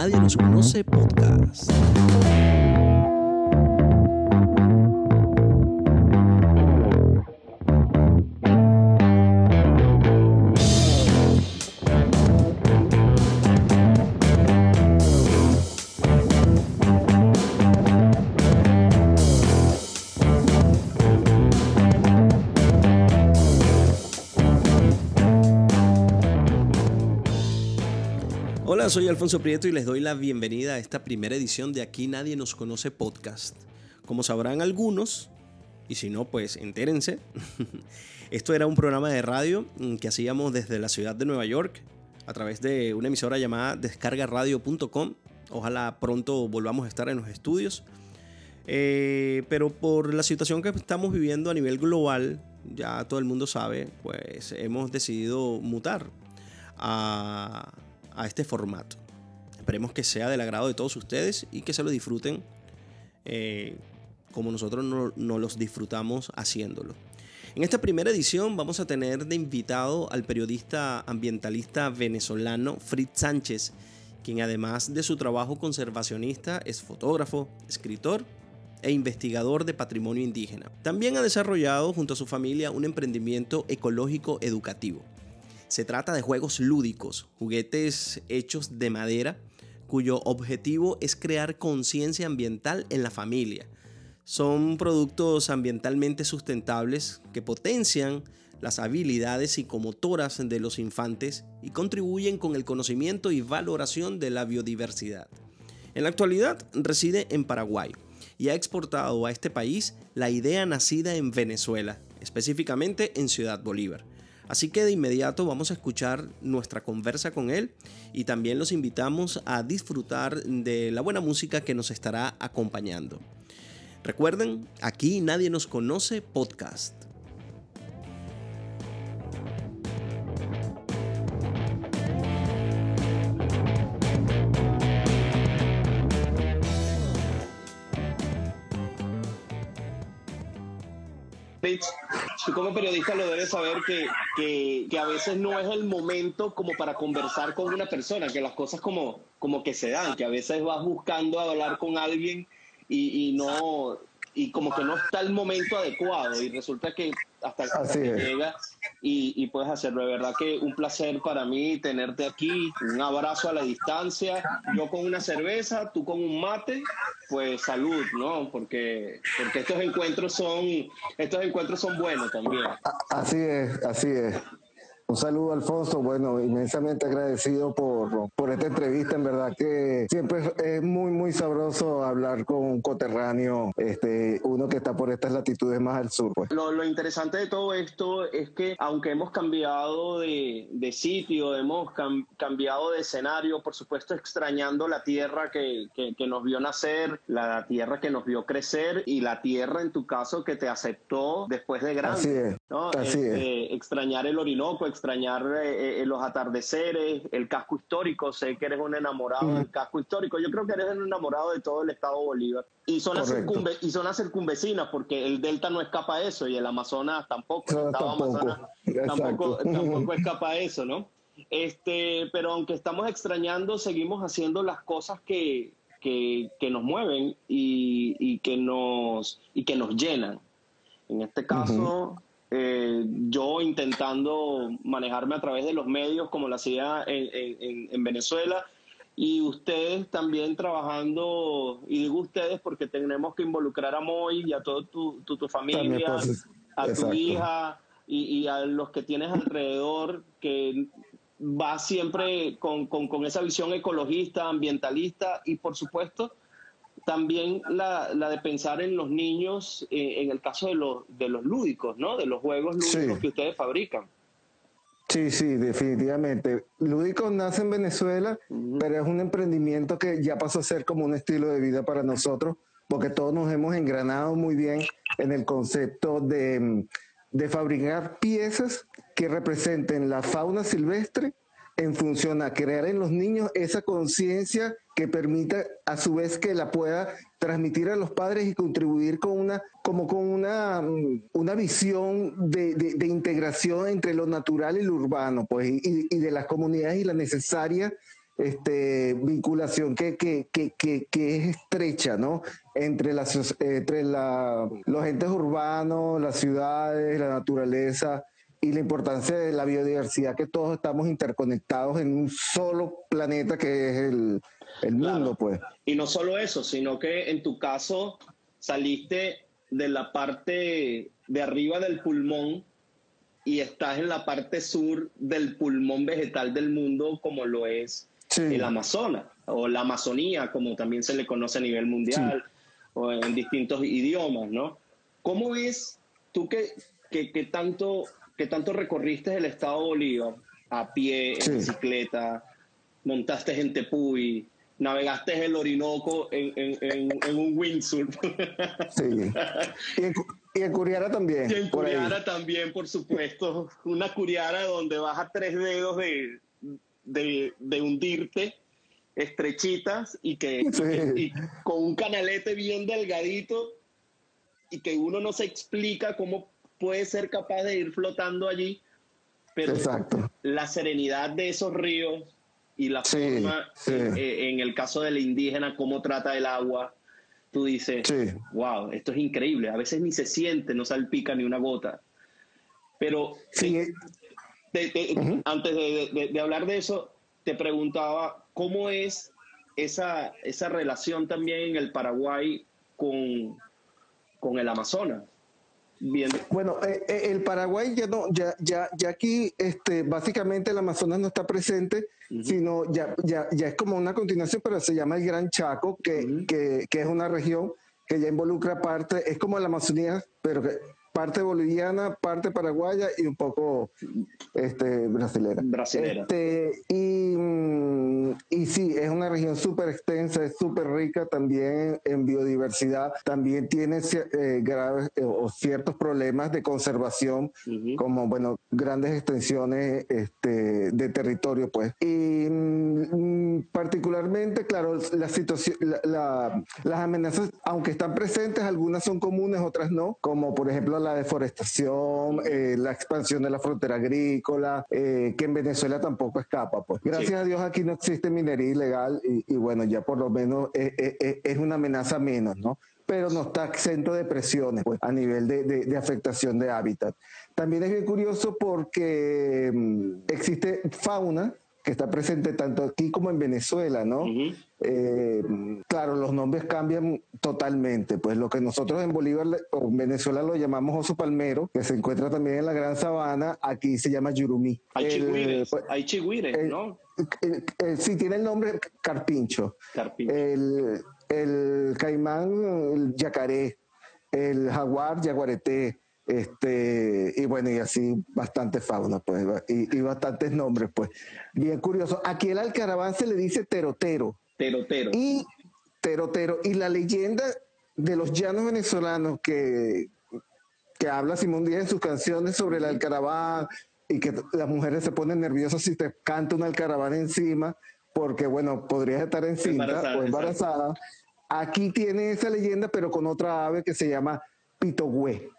Nadie nos conoce podcast. Soy Alfonso Prieto y les doy la bienvenida a esta primera edición de Aquí Nadie nos conoce podcast. Como sabrán algunos, y si no, pues entérense, esto era un programa de radio que hacíamos desde la ciudad de Nueva York a través de una emisora llamada descargaradio.com. Ojalá pronto volvamos a estar en los estudios. Eh, pero por la situación que estamos viviendo a nivel global, ya todo el mundo sabe, pues hemos decidido mutar a a este formato. Esperemos que sea del agrado de todos ustedes y que se lo disfruten eh, como nosotros no, no los disfrutamos haciéndolo. En esta primera edición vamos a tener de invitado al periodista ambientalista venezolano Fritz Sánchez, quien además de su trabajo conservacionista es fotógrafo, escritor e investigador de patrimonio indígena. También ha desarrollado junto a su familia un emprendimiento ecológico educativo. Se trata de juegos lúdicos, juguetes hechos de madera, cuyo objetivo es crear conciencia ambiental en la familia. Son productos ambientalmente sustentables que potencian las habilidades psicomotoras de los infantes y contribuyen con el conocimiento y valoración de la biodiversidad. En la actualidad reside en Paraguay y ha exportado a este país la idea nacida en Venezuela, específicamente en Ciudad Bolívar. Así que de inmediato vamos a escuchar nuestra conversa con él y también los invitamos a disfrutar de la buena música que nos estará acompañando. Recuerden, aquí nadie nos conoce podcast. Tú como periodista lo debes saber que, que, que, a veces no es el momento como para conversar con una persona, que las cosas como, como que se dan, que a veces vas buscando hablar con alguien y, y no y como que no está el momento adecuado y resulta que hasta que llega y, y, puedes hacerlo. De verdad que un placer para mí tenerte aquí, un abrazo a la distancia, yo con una cerveza, tú con un mate, pues salud, ¿no? Porque, porque estos encuentros son, estos encuentros son buenos también. Así es, así es. Un saludo, Alfonso. Bueno, inmensamente agradecido por, por esta entrevista. En verdad que siempre es muy, muy sabroso hablar con un coterráneo, este, uno que está por estas latitudes más al sur. Pues. Lo, lo interesante de todo esto es que, aunque hemos cambiado de, de sitio, hemos cam, cambiado de escenario, por supuesto, extrañando la tierra que, que, que, nos vio nacer, la tierra que nos vio crecer y la tierra, en tu caso, que te aceptó después de grande. Así es. ¿no? Así este, es. Extrañar el Orinoco, extrañar eh, eh, los atardeceres, el casco histórico. Sé que eres un enamorado mm. del casco histórico. Yo creo que eres un enamorado de todo el estado Bolívar. Y son, las circunve y son las circunvecinas, porque el Delta no escapa a eso y el Amazonas tampoco. No, el estado tampoco. Amazonas tampoco, tampoco escapa a eso, ¿no? Este, pero aunque estamos extrañando, seguimos haciendo las cosas que, que, que nos mueven y, y, que nos, y que nos llenan. En este caso, uh -huh. Eh, yo intentando manejarme a través de los medios como lo hacía en, en, en, Venezuela y ustedes también trabajando, y digo ustedes porque tenemos que involucrar a Moy y a toda tu, tu, tu, familia, a tu Exacto. hija y, y, a los que tienes alrededor que va siempre con, con, con esa visión ecologista, ambientalista y por supuesto también la, la, de pensar en los niños, eh, en el caso de los, de los lúdicos, ¿no? De los juegos lúdicos sí. que ustedes fabrican. Sí, sí, definitivamente. Lúdicos nace en Venezuela, uh -huh. pero es un emprendimiento que ya pasó a ser como un estilo de vida para nosotros, porque todos nos hemos engranado muy bien en el concepto de, de fabricar piezas que representen la fauna silvestre en función a crear en los niños esa conciencia que permita a su vez que la pueda transmitir a los padres y contribuir con una como con una, una visión de, integración entre lo natural y lo urbano pues y, de las comunidades y la necesaria este, vinculación que, que, que, que, es estrecha, ¿no? Entre, las, entre la, los entes urbanos, las ciudades, la naturaleza y la importancia de la biodiversidad, que todos estamos interconectados en un solo planeta que es el, el mundo, pues. Y no solo eso, sino que en tu caso saliste de la parte de arriba del pulmón y estás en la parte sur del pulmón vegetal del mundo como lo es el Amazonas o la Amazonía, como también se le conoce a nivel mundial o en distintos idiomas, ¿no? ¿Cómo ves tú que, que, tanto, que tanto recorriste el estado Bolívar a pie, en bicicleta, montaste en Tepuy, navegaste el Orinoco en, en, en, un windsurf. Sí. Y en, Curiara también. Y en Curiara también, por supuesto. Una Curiara donde vas a tres dedos de, de, hundirte, estrechitas, y que con un canalete bien delgadito, y que uno no se explica cómo puede ser capaz de ir flotando allí. Pero Exacto. la serenidad de esos ríos y la forma, eh, en el caso de la indígena, cómo trata el agua, tú dices, wow, esto es increíble. A veces ni se siente, no salpica ni una gota. Pero antes de, hablar de eso, te preguntaba cómo es esa, esa relación también en el Paraguay con, con el Amazonas. Bueno, eh, eh, el Paraguay ya no, ya, ya, ya aquí, este, básicamente el Amazonas no está presente, sino ya, ya, ya es como una continuación, pero se llama el Gran Chaco, que, que, que, es una región que ya involucra parte, es como la Amazonía, pero que parte boliviana, parte paraguaya y un poco este, brasilera. Brasilera. Este, y, mm, y sí, es una región súper extensa, es súper rica también en biodiversidad, también tiene eh, graves eh, o ciertos problemas de conservación, como, bueno, grandes extensiones este, de territorio, pues. Y mm, particularmente, claro, la situación, las amenazas, aunque están presentes, algunas son comunes, otras no, como por ejemplo la deforestación, eh, la expansión de la frontera agrícola, eh, que en Venezuela tampoco escapa. Pues. Gracias a Dios aquí no existe minería ilegal y, bueno, ya por lo menos eh, es una amenaza menos, ¿no? pero no está exento de presiones pues, a nivel de, de, afectación de hábitat. También es bien curioso porque mm, existe fauna que está presente tanto aquí como en Venezuela, ¿no? Eh, claro, los nombres cambian totalmente. Pues lo que nosotros en Bolívar o en Venezuela lo llamamos oso palmero, que se encuentra también en la Gran Sabana, aquí se llama yurumí. Hay chigüires, pues, hay chigüires, ¿no? sí, tiene el nombre carpincho. carpincho. El, el caimán, el yacaré, el jaguar, yaguareté este, y bueno, y así bastante fauna, pues, y, bastantes nombres, pues. Bien curioso. Aquí el alcaraván se le dice terotero. Terotero. Y terotero. Y la leyenda de los llanos venezolanos que, que habla Simón Díaz en sus canciones sobre el alcaraván y que las mujeres se ponen nerviosas si te canta un alcaraván encima, porque bueno, podrías estar encima o embarazada. Aquí tiene esa leyenda, pero con otra ave que se llama pitogüe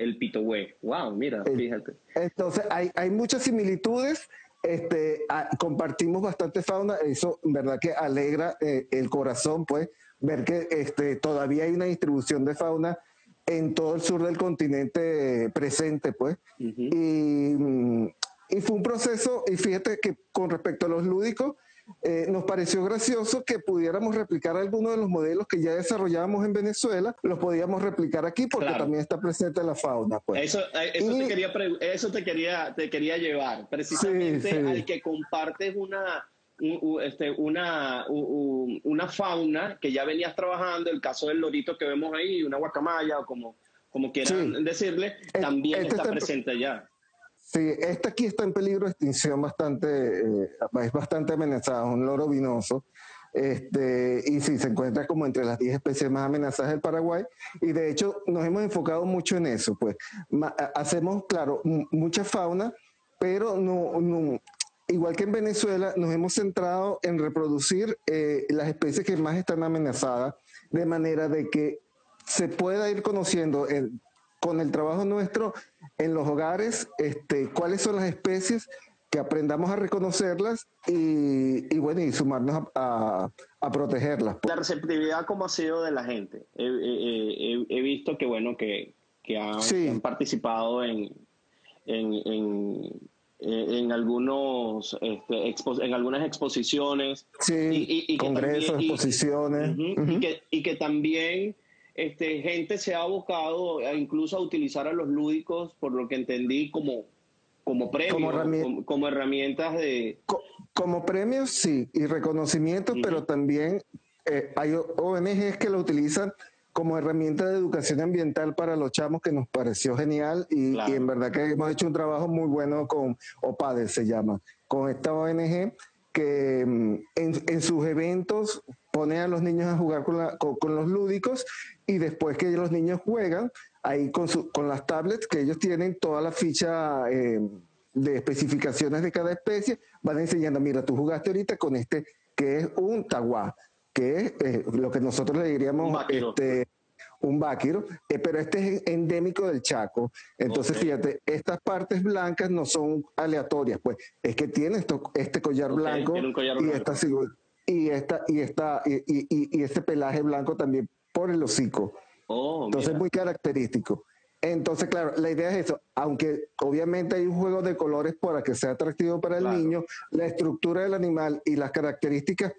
el Pitogüe. Wow, mira, fíjate. Entonces, hay, hay muchas similitudes. Este, compartimos bastante fauna, eso en verdad que alegra eh, el corazón, pues, ver que este, todavía hay una distribución de fauna en todo el sur del continente presente, pues. y, mm, y fue un proceso, y fíjate que con respecto a los lúdicos, eh, nos pareció gracioso que pudiéramos replicar algunos de los modelos que ya desarrollábamos en Venezuela, los podíamos replicar aquí porque también está presente la fauna. Pues. Eso, eh, eso, te quería, eso te quería, te quería llevar, precisamente al que compartes una, este, una, una fauna que ya venías trabajando, el caso del lorito que vemos ahí, una guacamaya o como, como quieran decirle, también este está presente allá. Sí, esta aquí está en peligro de extinción bastante, eh, es bastante amenazada, un loro vinoso. Este, y sí, se encuentra como entre las 10 especies más amenazadas del Paraguay. Y de hecho, nos hemos enfocado mucho en eso. Pues hacemos, claro, mucha fauna, pero no, igual que en Venezuela, nos hemos centrado en reproducir eh, las especies que más están amenazadas, de manera de que se pueda ir conociendo con el trabajo nuestro en los hogares, este, cuáles son las especies que aprendamos a reconocerlas y, bueno, y sumarnos a, protegerlas. La receptividad, ¿cómo ha sido de la gente? He, visto que, bueno, que, han, participado en, en, en, algunos, este, en algunas exposiciones. Sí, y, congresos, exposiciones. y, que, y que también este, gente se ha buscado incluso a utilizar a los lúdicos, por lo que entendí, como como premios, como, herramientas de... como premios, sí, y reconocimientos, pero también eh, hay ONGs que lo utilizan como herramienta de educación ambiental para los chamos, que nos pareció genial y, en verdad que hemos hecho un trabajo muy bueno con OPADE, se llama, con esta ONG que mm, en, sus eventos pone a los niños a jugar con, con, los lúdicos y después que los niños juegan, ahí con, con las tablets que ellos tienen, toda la ficha eh, de especificaciones de cada especie, van enseñando, mira, tú jugaste ahorita con este que es un taguá, que es eh, lo que nosotros le diríamos este, un báquiro, eh, pero este es endémico del Chaco. Entonces, fíjate, estas partes blancas no son aleatorias, pues. Es que tiene esto, este collar blanco, y, Esta, y esta y esta y, y, este pelaje blanco también por el hocico. Oh, Entonces, es muy característico. Entonces, claro, la idea es eso. Aunque obviamente hay un juego de colores para que sea atractivo para el niño, la estructura del animal y las características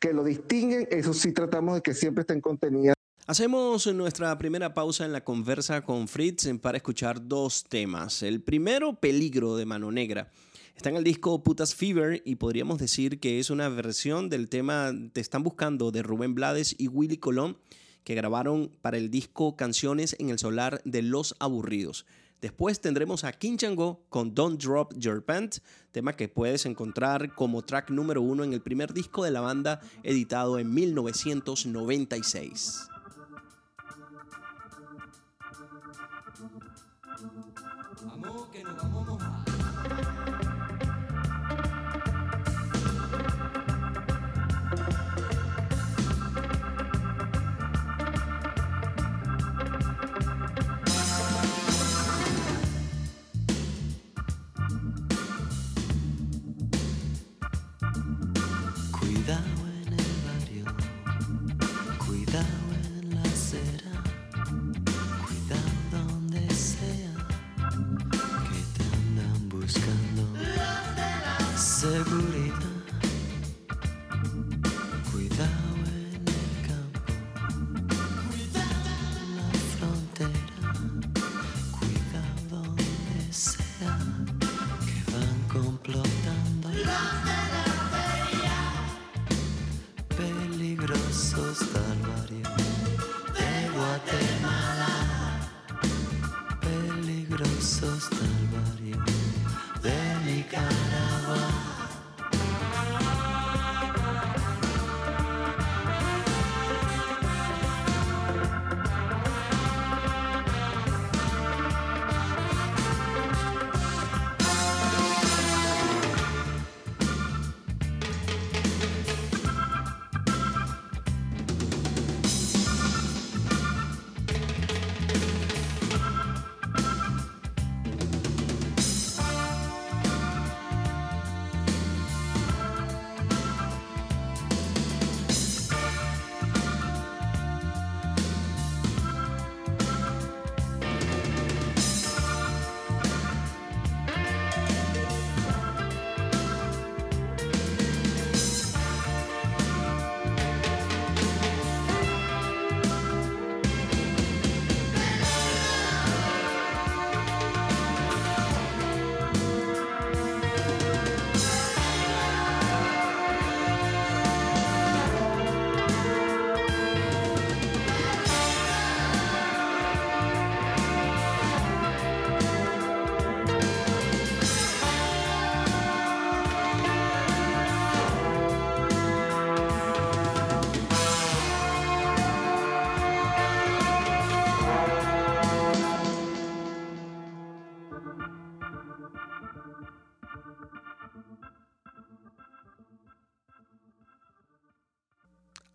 que lo distinguen, eso sí tratamos de que siempre estén contenidas. Hacemos nuestra primera pausa en la conversa con Fritz para escuchar dos temas. El primero, Peligro de Mano Negra. Está en el disco Putas Fever y podríamos decir que es una versión del tema Te están buscando de Rubén Blades y Willy Colón que grabaron para el disco Canciones en el Solar de Los Aburridos. Después tendremos a Chango con Don't Drop Your Pant, tema que puedes encontrar como track número uno en el primer disco de la banda editado en 1996.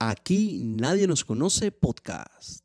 Aquí Nadie nos conoce podcast.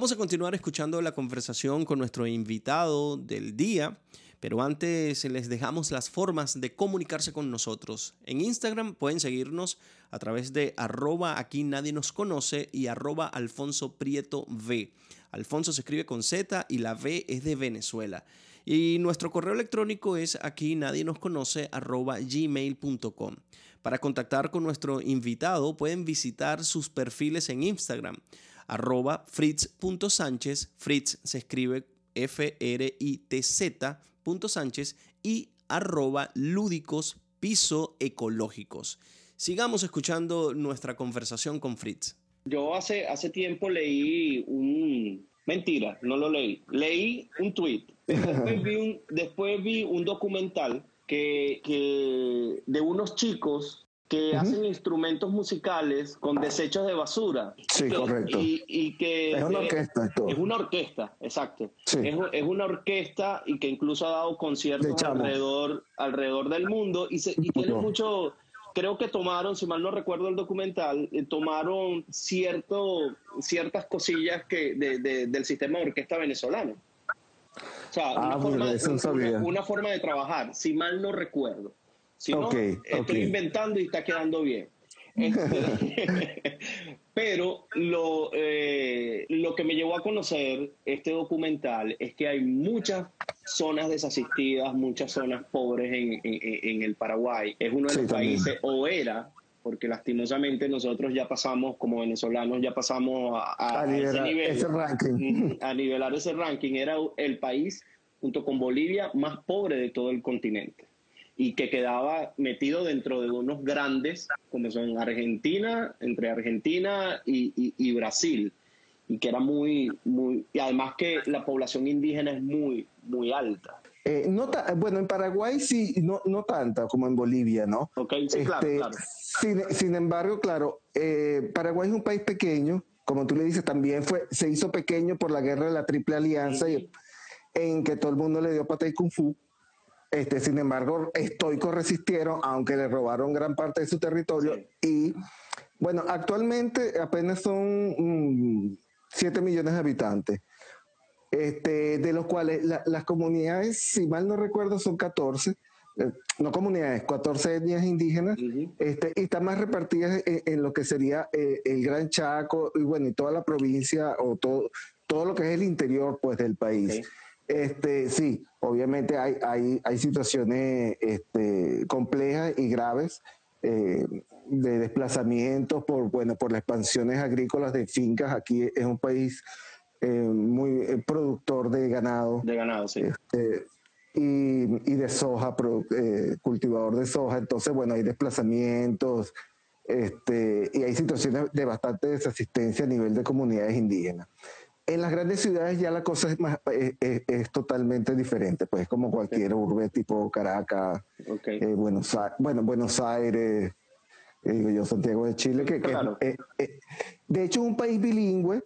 Vamos a continuar escuchando la conversación con nuestro invitado del día, pero antes les dejamos las formas de comunicarse con nosotros. En Instagram pueden seguirnos a través de arroba aquí nadie nos conoce y arroba Alfonso Prieto V. Alfonso se escribe con Z y la V es de Venezuela. Y nuestro correo electrónico es aquí nadie nos conoce arroba gmail.com. Para contactar con nuestro invitado pueden visitar sus perfiles en Instagram arroba fritz.sánchez, fritz se escribe F-R-I-T-Z Sánchez y arroba lúdicos piso ecológicos. Sigamos escuchando nuestra conversación con Fritz. Yo hace, hace tiempo leí un... Mentira, no lo leí. Leí un tweet. Después vi un, después vi un documental que, que de unos chicos que hacen instrumentos musicales con desechos de basura. Sí, correcto. Y, que es una orquesta esto. Es una orquesta, exacto. Es, una orquesta y que incluso ha dado conciertos alrededor, alrededor del mundo y, se, y tiene mucho, creo que tomaron, si mal no recuerdo el documental, eh, tomaron cierto, ciertas cosillas que del sistema de orquesta venezolano. O sea, una, ah, forma, una forma de trabajar, si mal no recuerdo. Si no, estoy inventando y está quedando bien. Este, pero lo, eh, lo que me llevó a conocer este documental es que hay muchas zonas desasistidas, muchas zonas pobres en, en, el Paraguay. Es uno de los países, o era, porque lastimosamente nosotros ya pasamos, como venezolanos, ya pasamos a, a, ese, nivel, a nivelar ese ranking. Era el país junto con Bolivia, más pobre de todo el continente y que quedaba metido dentro de unos grandes, como son Argentina, entre Argentina y, Brasil, y que era muy, muy, y además que la población indígena es muy, muy alta. Eh, no bueno, en Paraguay sí, no, no tanta como en Bolivia, ¿no? Ok, sí, este, claro. Sin, embargo, claro, eh, Paraguay es un país pequeño, como tú le dices, también fue, se hizo pequeño por la guerra de la Triple Alianza, en que todo el mundo le dio pata y kung fu. Este, sin embargo, estoicos resistieron, aunque le robaron gran parte de su territorio. Y bueno, actualmente apenas son 7 mm, millones de habitantes, este, de los cuales las comunidades, si mal no recuerdo, son 14, eh, no comunidades, 14 etnias indígenas, este, y están más repartidas en, lo que sería eh, el Gran Chaco y bueno, y toda la provincia o todo, todo lo que es el interior pues, del país. Este, sí, obviamente hay, hay, hay situaciones este, complejas y graves eh, de desplazamientos por, bueno, por las expansiones agrícolas de fincas. Aquí es un país eh, muy eh, productor de ganado. De ganado, sí. Este, y, y, de soja, cultivador de soja. Entonces, bueno, hay desplazamientos este, y hay situaciones de bastante desasistencia a nivel de comunidades indígenas. En las grandes ciudades ya la cosa es, más, es, totalmente diferente, pues como cualquier urbe tipo Caracas, eh, Buenos, bueno, Buenos Aires, eh, digo yo, Santiago de Chile, que, eh, de hecho es un país bilingüe.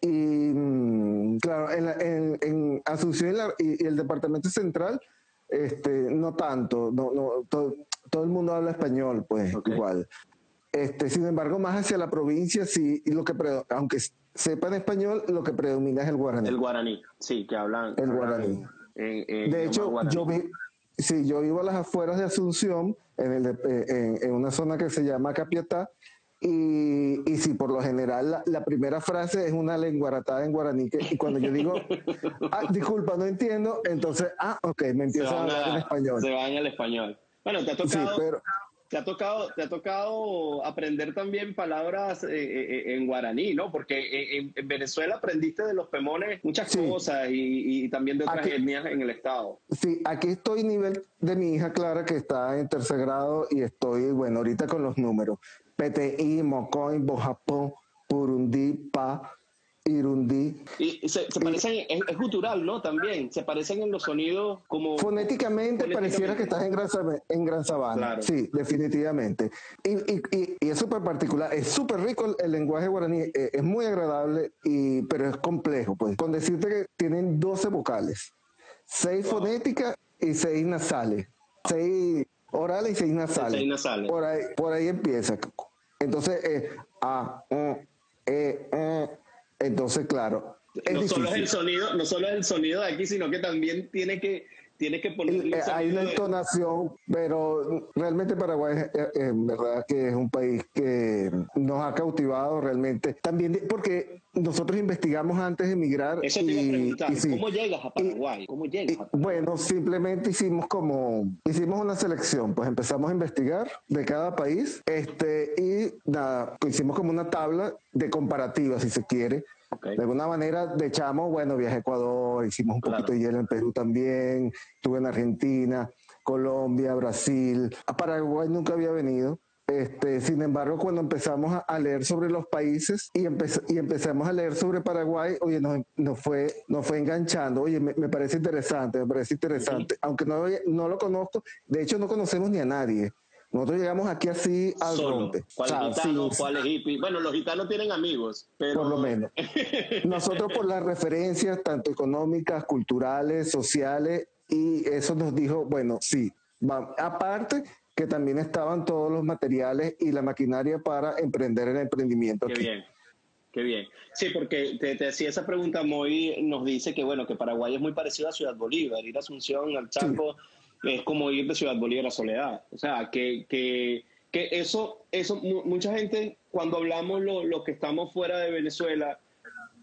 y mm, claro, en, Asunción y, el departamento central, este, no tanto, no, no, todo, el mundo habla español, pues igual. Este, sin embargo, más hacia la provincia, sí, y lo que, aunque sepan español, lo que predomina es el guaraní. El guaraní, sí, que hablan. El guaraní. de hecho, yo vi, sí, yo vivo a las afueras de Asunción, en, el, eh, en, una zona que se llama Capiatá, y, y sí, por lo general, la, primera frase es una lenguaratada en guaraní, y cuando yo digo, ah, disculpa, no entiendo, entonces, ah, ok, me empieza a hablar en español. Se va en el español. Bueno, te ha tocado... Sí, pero, te ha tocado, te ha tocado aprender también palabras eh, eh, eh, en guaraní, ¿no? Porque en, Venezuela aprendiste de los pemones muchas cosas y, también de otras etnias en el estado. Sí, aquí estoy nivel de mi hija Clara que está en tercer grado y estoy, bueno, ahorita con los números. PTI, Mocoy, Bojapó, Purundi, Pa, Irundí. Y se, parecen, es, es, gutural, ¿no? También, se parecen en los sonidos como... Fonéticamente, pareciera que estás en Gran, en gran Sabana. Sí, definitivamente. Y, y, y, es súper particular, es súper rico el, lenguaje guaraní, eh, es muy agradable, y, pero es complejo, pues. Con decirte que tienen 12 vocales, 6 fonéticas y 6 nasales. 6 orales y 6 nasales. 6 nasales. Por ahí, por ahí empieza. Entonces, eh, A, E, E, entonces, claro. no solo es el sonido, no solo es el sonido de aquí, sino que también tiene que tiene que ponerle eh, hay una entonación, pero realmente Paraguay es, eh, verdad que es un país que nos ha cautivado realmente. También porque nosotros investigamos antes de emigrar. Eso te iba a preguntar, ¿cómo llegas a Paraguay? ¿Cómo llegas Bueno, simplemente hicimos como, hicimos una selección, pues empezamos a investigar de cada país este, y nada, hicimos como una tabla de comparativa, si se quiere, de alguna manera, de chamo, bueno, viajé a Ecuador, hicimos un poquito de hielo en Perú también, estuve en Argentina, Colombia, Brasil. A Paraguay nunca había venido. Este, sin embargo, cuando empezamos a, leer sobre los países y, y empezamos a leer sobre Paraguay, oye, nos, fue, nos fue enganchando. Oye, me, parece interesante, me parece interesante. Aunque no, no lo conozco, de hecho no conocemos ni a nadie. Nosotros llegamos aquí así al rompe. ¿Cuál gitano, cuál hippie? Bueno, los gitanos tienen amigos, pero... Por lo menos. Nosotros por las referencias, tanto económicas, culturales, sociales, y eso nos dijo, bueno, sí, aparte que también estaban todos los materiales y la maquinaria para emprender el emprendimiento. Qué bien. Qué bien. Sí, porque te, te decía esa pregunta, Moy nos dice que bueno, que Paraguay es muy parecido a Ciudad Bolívar, ir a Asunción, al Chaco, es como ir de Ciudad Bolívar a Soledad. O sea, que, que, que eso, eso, mucha gente, cuando hablamos los lo que estamos fuera de Venezuela,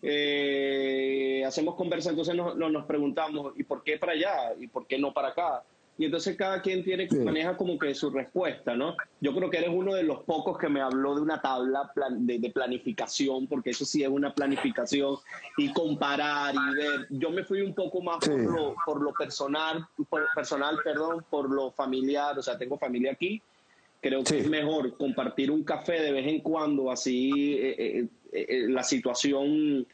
eh, hacemos conversa, entonces nos, nos, preguntamos, ¿y por qué para allá? ¿Y por qué no para acá? Y entonces cada quien tiene que maneja como que su respuesta, ¿no? Yo creo que eres uno de los pocos que me habló de una tabla de, planificación, porque eso sí es una planificación y comparar y ver. Yo me fui un poco más por, lo, por lo personal, personal, perdón, por lo familiar, o sea, tengo familia aquí. Creo que es mejor compartir un café de vez en cuando, así eh, eh, eh, la situación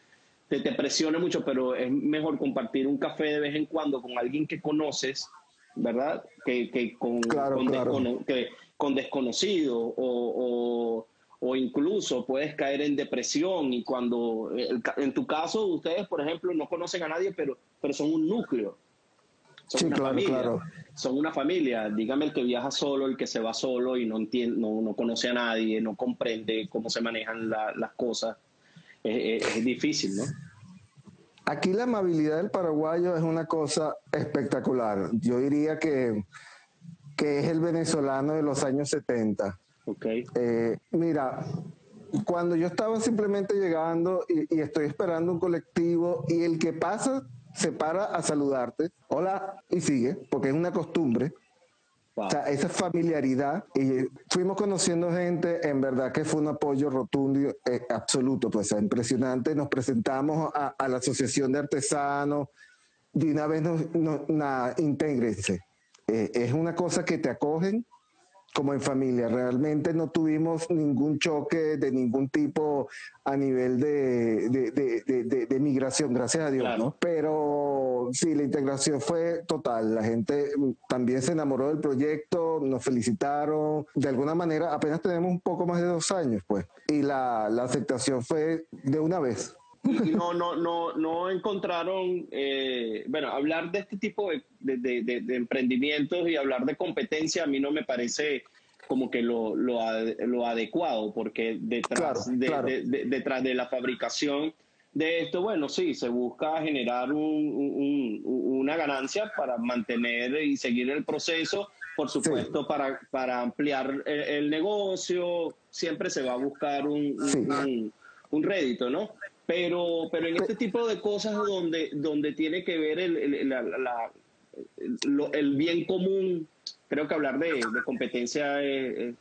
te, te presione mucho, pero es mejor compartir un café de vez en cuando con alguien que conoces ¿verdad? Que, que con, que, con desconocido o, o, incluso puedes caer en depresión y cuando, en tu caso, ustedes, por ejemplo, no conocen a nadie, pero, pero son un núcleo. Son una familia. Son una familia. Dígame el que viaja solo, el que se va solo y no entiende, no, no conoce a nadie, no comprende cómo se manejan las cosas. es difícil, ¿no? Aquí la amabilidad del paraguayo es una cosa espectacular. Yo diría que, que es el venezolano de los años 70. Okay. Eh, mira, cuando yo estaba simplemente llegando y, estoy esperando un colectivo y el que pasa se para a saludarte, hola, y sigue, porque es una costumbre. O sea, esa familiaridad. Y fuimos conociendo gente, en verdad que fue un apoyo rotundo eh, absoluto, pues impresionante. Nos presentamos a, la Asociación de Artesanos, de una vez nos, nos intégrense. Eh, es una cosa que te acogen como en familia. Realmente no tuvimos ningún choque de ningún tipo a nivel de, de, de, migración, gracias a Dios, ¿no? Pero sí, la integración fue total. La gente también se enamoró del proyecto, nos felicitaron. De alguna manera, apenas tenemos un poco más de dos años, pues. Y la, la aceptación fue de una vez. Y no, no, no, no encontraron, eh, bueno, hablar de este tipo de, de, emprendimientos y hablar de competencia a mí no me parece como que lo, lo, lo adecuado, porque detrás, De, detrás de la fabricación de esto, bueno, sí, se busca generar un, una ganancia para mantener y seguir el proceso, por supuesto, para, para ampliar el, negocio, siempre se va a buscar un, un rédito, ¿no? Pero, pero en este tipo de cosas donde, donde tiene que ver el, el, la, el bien común, creo que hablar de, competencia es...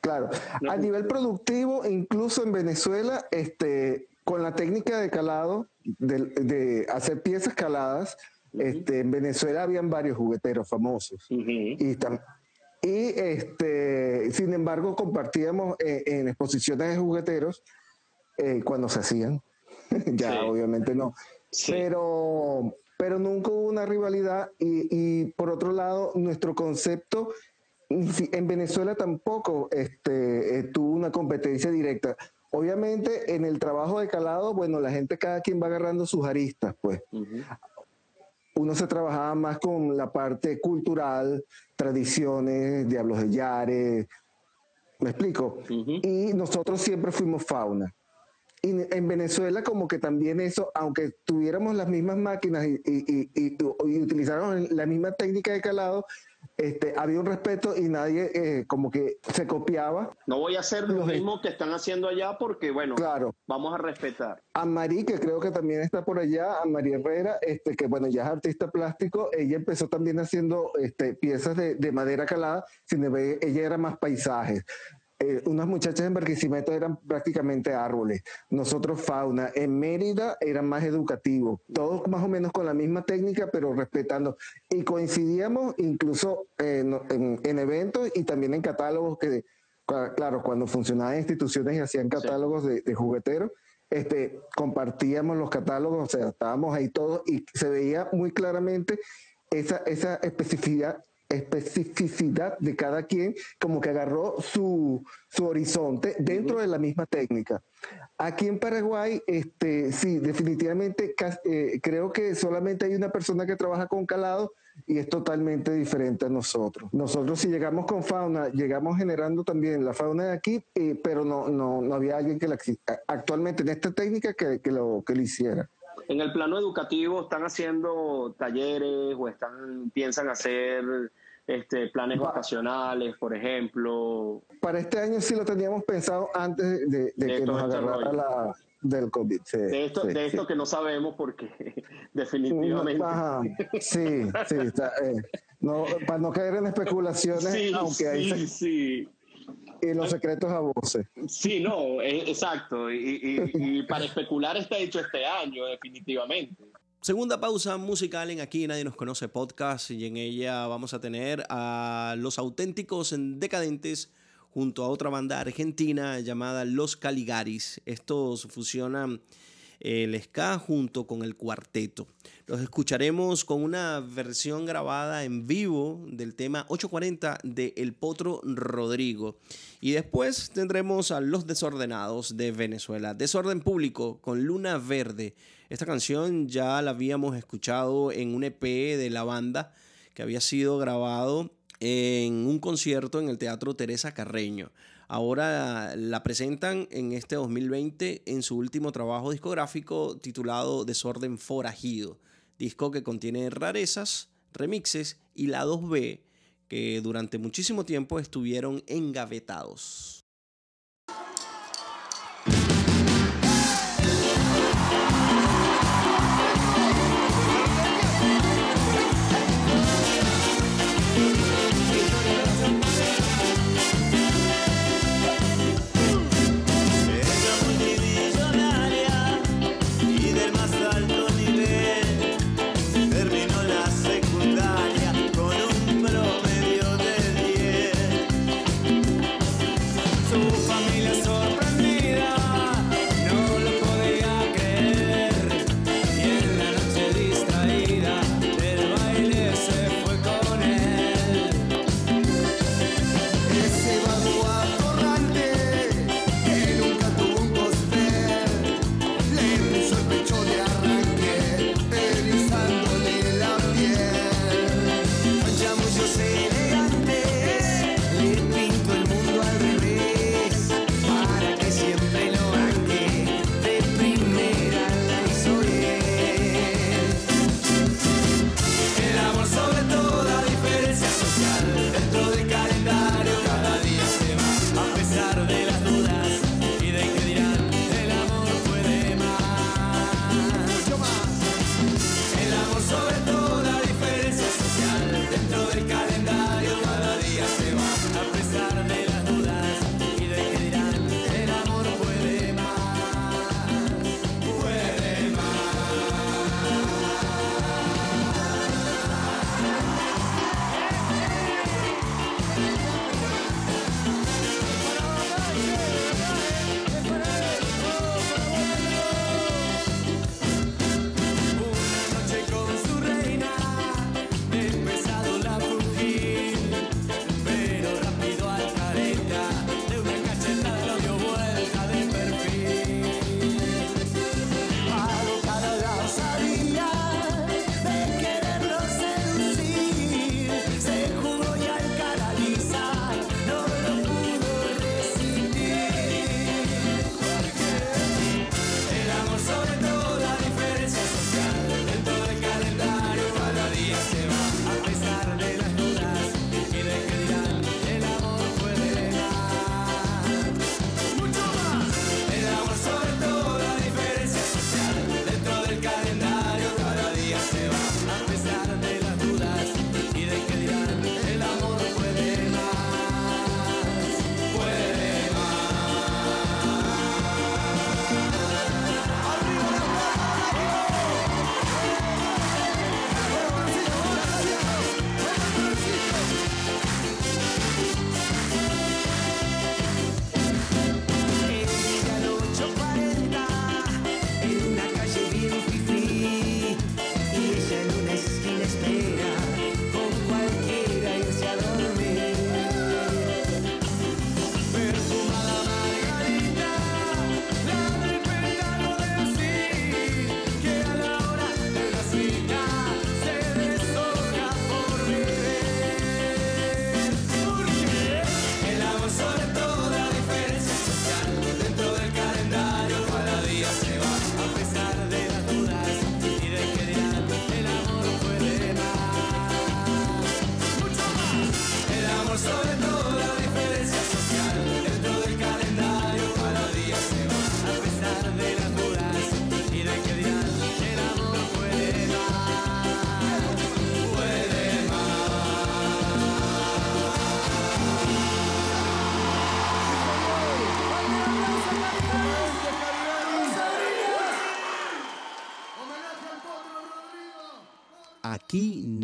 claro, a nivel productivo, incluso en Venezuela, este, con la técnica de calado, de, hacer piezas caladas, este, en Venezuela habían varios jugueteros famosos. Y y este, sin embargo, compartíamos eh, en, exposiciones de jugueteros eh, cuando se hacían. ya obviamente no. Pero, pero nunca hubo una rivalidad y, por otro lado, nuestro concepto en Venezuela tampoco este, eh, tuvo una competencia directa. Obviamente en el trabajo de calado, bueno, la gente cada quien va agarrando sus aristas, pues. Uno se trabajaba más con la parte cultural, tradiciones, diablos de Yare, ¿me explico? Y nosotros siempre fuimos fauna. Y en Venezuela como que también eso, aunque tuviéramos las mismas máquinas y, y, y, y utilizáramos la misma técnica de calado, este, había un respeto y nadie eh, como que se copiaba. No voy a hacer lo mismo que están haciendo allá porque, bueno, claro. vamos a respetar. A Marí, que creo que también está por allá, a María Herrera, este, que bueno, ya es artista plástico, ella empezó también haciendo este, piezas de, de madera calada, sin ella era más paisajes. Eh, unas muchachas en Barquisimeto eran prácticamente árboles, nosotros fauna. En Mérida eran más educativos, todos más o menos con la misma técnica, pero respetando. Y coincidíamos incluso en, eventos y también en catálogos que, claro, cuando funcionaban instituciones y hacían catálogos de, de jugueteros, este, compartíamos los catálogos, o sea, estábamos ahí todos y se veía muy claramente esa, esa especificidad especificidad de cada quien, como que agarró su, su horizonte dentro de la misma técnica. Aquí en Paraguay, este, sí, definitivamente eh, creo que solamente hay una persona que trabaja con calado y es totalmente diferente a nosotros. Nosotros si llegamos con fauna, llegamos generando también la fauna de aquí, eh, pero no, no, no había alguien que la actualmente en esta técnica que, que, lo, que lo hiciera. En el plano educativo, ¿están haciendo talleres o están piensan hacer este, planes vacacionales, por ejemplo? Para este año sí lo teníamos pensado antes de, que nos este agarrara la del COVID. de esto, de esto que no sabemos porque definitivamente. sí, sí, está, eh, No, para no caer en especulaciones, Sí, aunque hay sí, sí. Y los secretos a voces. Sí, no, e- exacto. Y, y- y para especular está hecho este año, definitivamente. Segunda pausa musical en Aquí Nadie Nos Conoce Podcast y en ella vamos a tener a Los Auténticos Decadentes junto a otra banda argentina llamada Los Caligaris. Estos fusionan el ska junto con el cuarteto. Los escucharemos con una versión grabada en vivo del tema 840 de El Potro Rodrigo. Y después tendremos a Los Desordenados de Venezuela. Desorden Público con Luna Verde. Esta canción ya la habíamos escuchado en un EP de la banda que había sido grabado en un concierto en el Teatro Teresa Carreño. Ahora la presentan en este 2020 en su último trabajo discográfico titulado Desorden Forajido, disco que contiene rarezas, remixes y lados B que durante muchísimo tiempo estuvieron engavetados.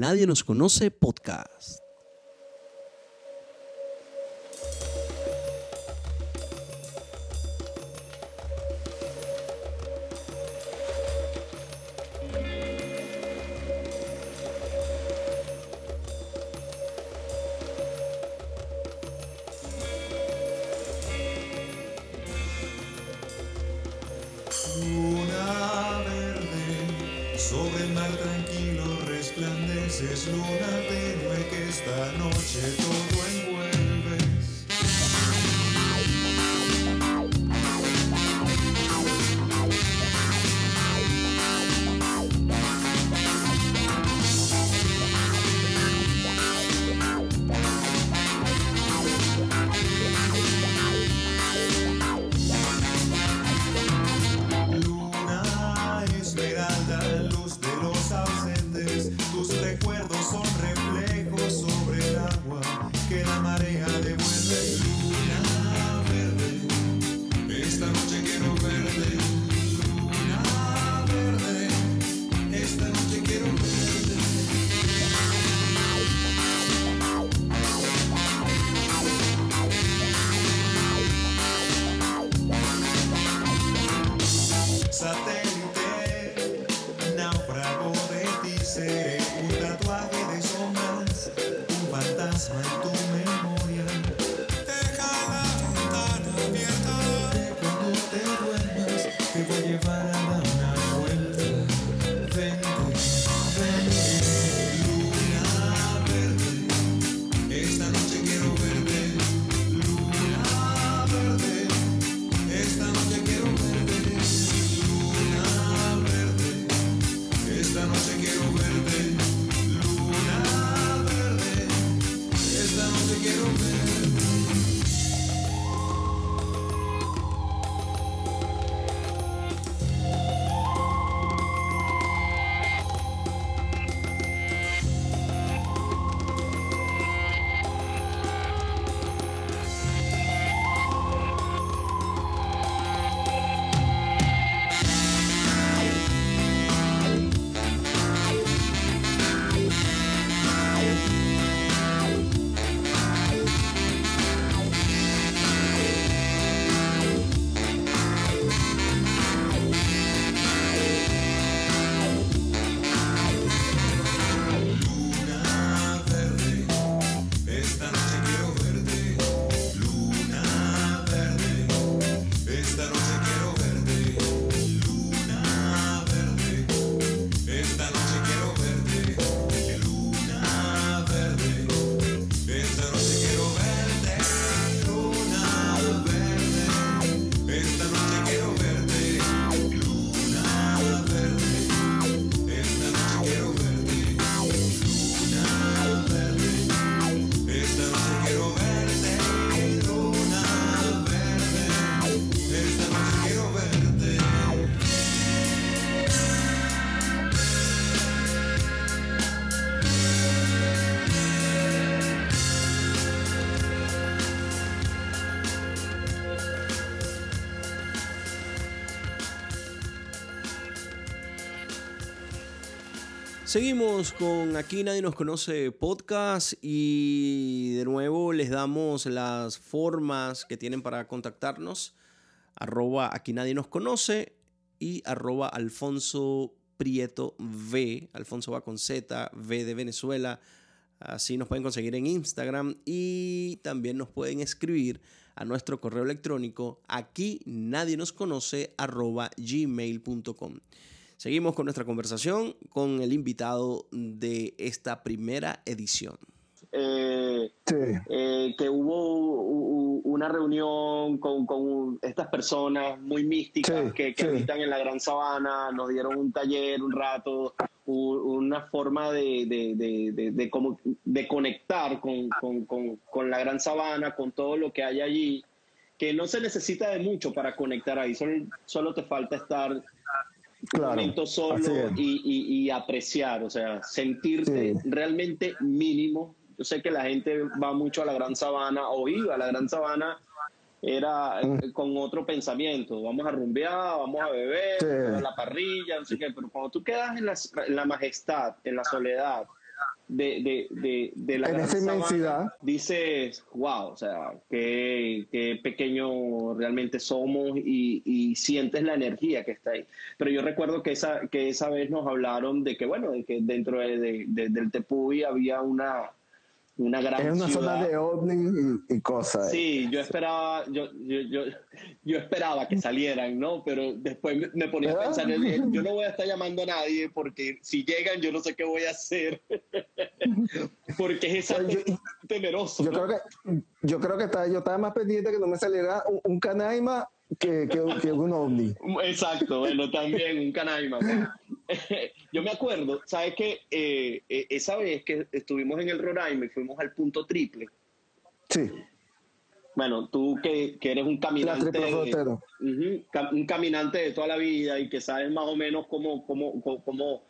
Nadie Nos Conoce Podcast. Seguimos con Aquí Nadie Nos Conoce podcast y de nuevo les damos las formas que tienen para contactarnos. Arroba Aquí Nadie Nos Conoce y arroba Alfonso Prieto V. Alfonso va con Z, V de Venezuela. Así nos pueden conseguir en Instagram y también nos pueden escribir a nuestro correo electrónico aquí nadie nos conoce arroba gmail.com. Seguimos con nuestra conversación con el invitado de esta primera edición. Eh, Sí. eh, que hubo u- u- una reunión con, con estas personas muy místicas Sí, que, que sí. habitan en la Gran Sabana, nos dieron un taller un rato, u- una forma de, de, de, de, de como- de conectar con, con, con, con la Gran Sabana, con todo lo que hay allí, que no se necesita de mucho para conectar ahí, solo, solo te falta estar un momento solo y, y- y apreciar, o sea, sentirte Sí. realmente mínimo. Yo sé que la gente va mucho a la Gran Sabana o iba a la Gran Sabana era Mm. con otro pensamiento. Vamos a rumbear, vamos a beber, Sí. a la parrilla, no sé qué. Pero cuando tú quedas en la, en la majestad, en la soledad de, de, de, de la En gran esa sabana, inmensidad. dices, wow, o sea, qué, qué pequeño realmente somos y, y sientes la energía que está ahí. Pero yo recuerdo que esa, que esa vez nos hablaron de que, bueno, de que dentro de, de- de- del Tepuy había una, una gran Es una ciudad. zona de ovni y, y cosas. Sí, yo esperaba, yo, yo, yo, yo esperaba que salieran, ¿no? Pero después me- ponía a pensar, yo no voy a estar llamando a nadie porque si llegan yo no sé qué voy a hacer. porque es Yo- yo- temeroso. Yo ¿no? creo que yo creo que estaba, yo estaba más pendiente que no me saliera un, un canaima que, que, que un ovni. Exacto, bueno, también un canaima. Yo me acuerdo, ¿sabes qué? Eh, eh, esa vez que estuvimos en el Roraima y fuimos al punto triple, Sí, bueno, tú que, que eres un caminante, cam- un caminante de toda la vida y que sabes más o menos cómo, cómo, cómo, cómo,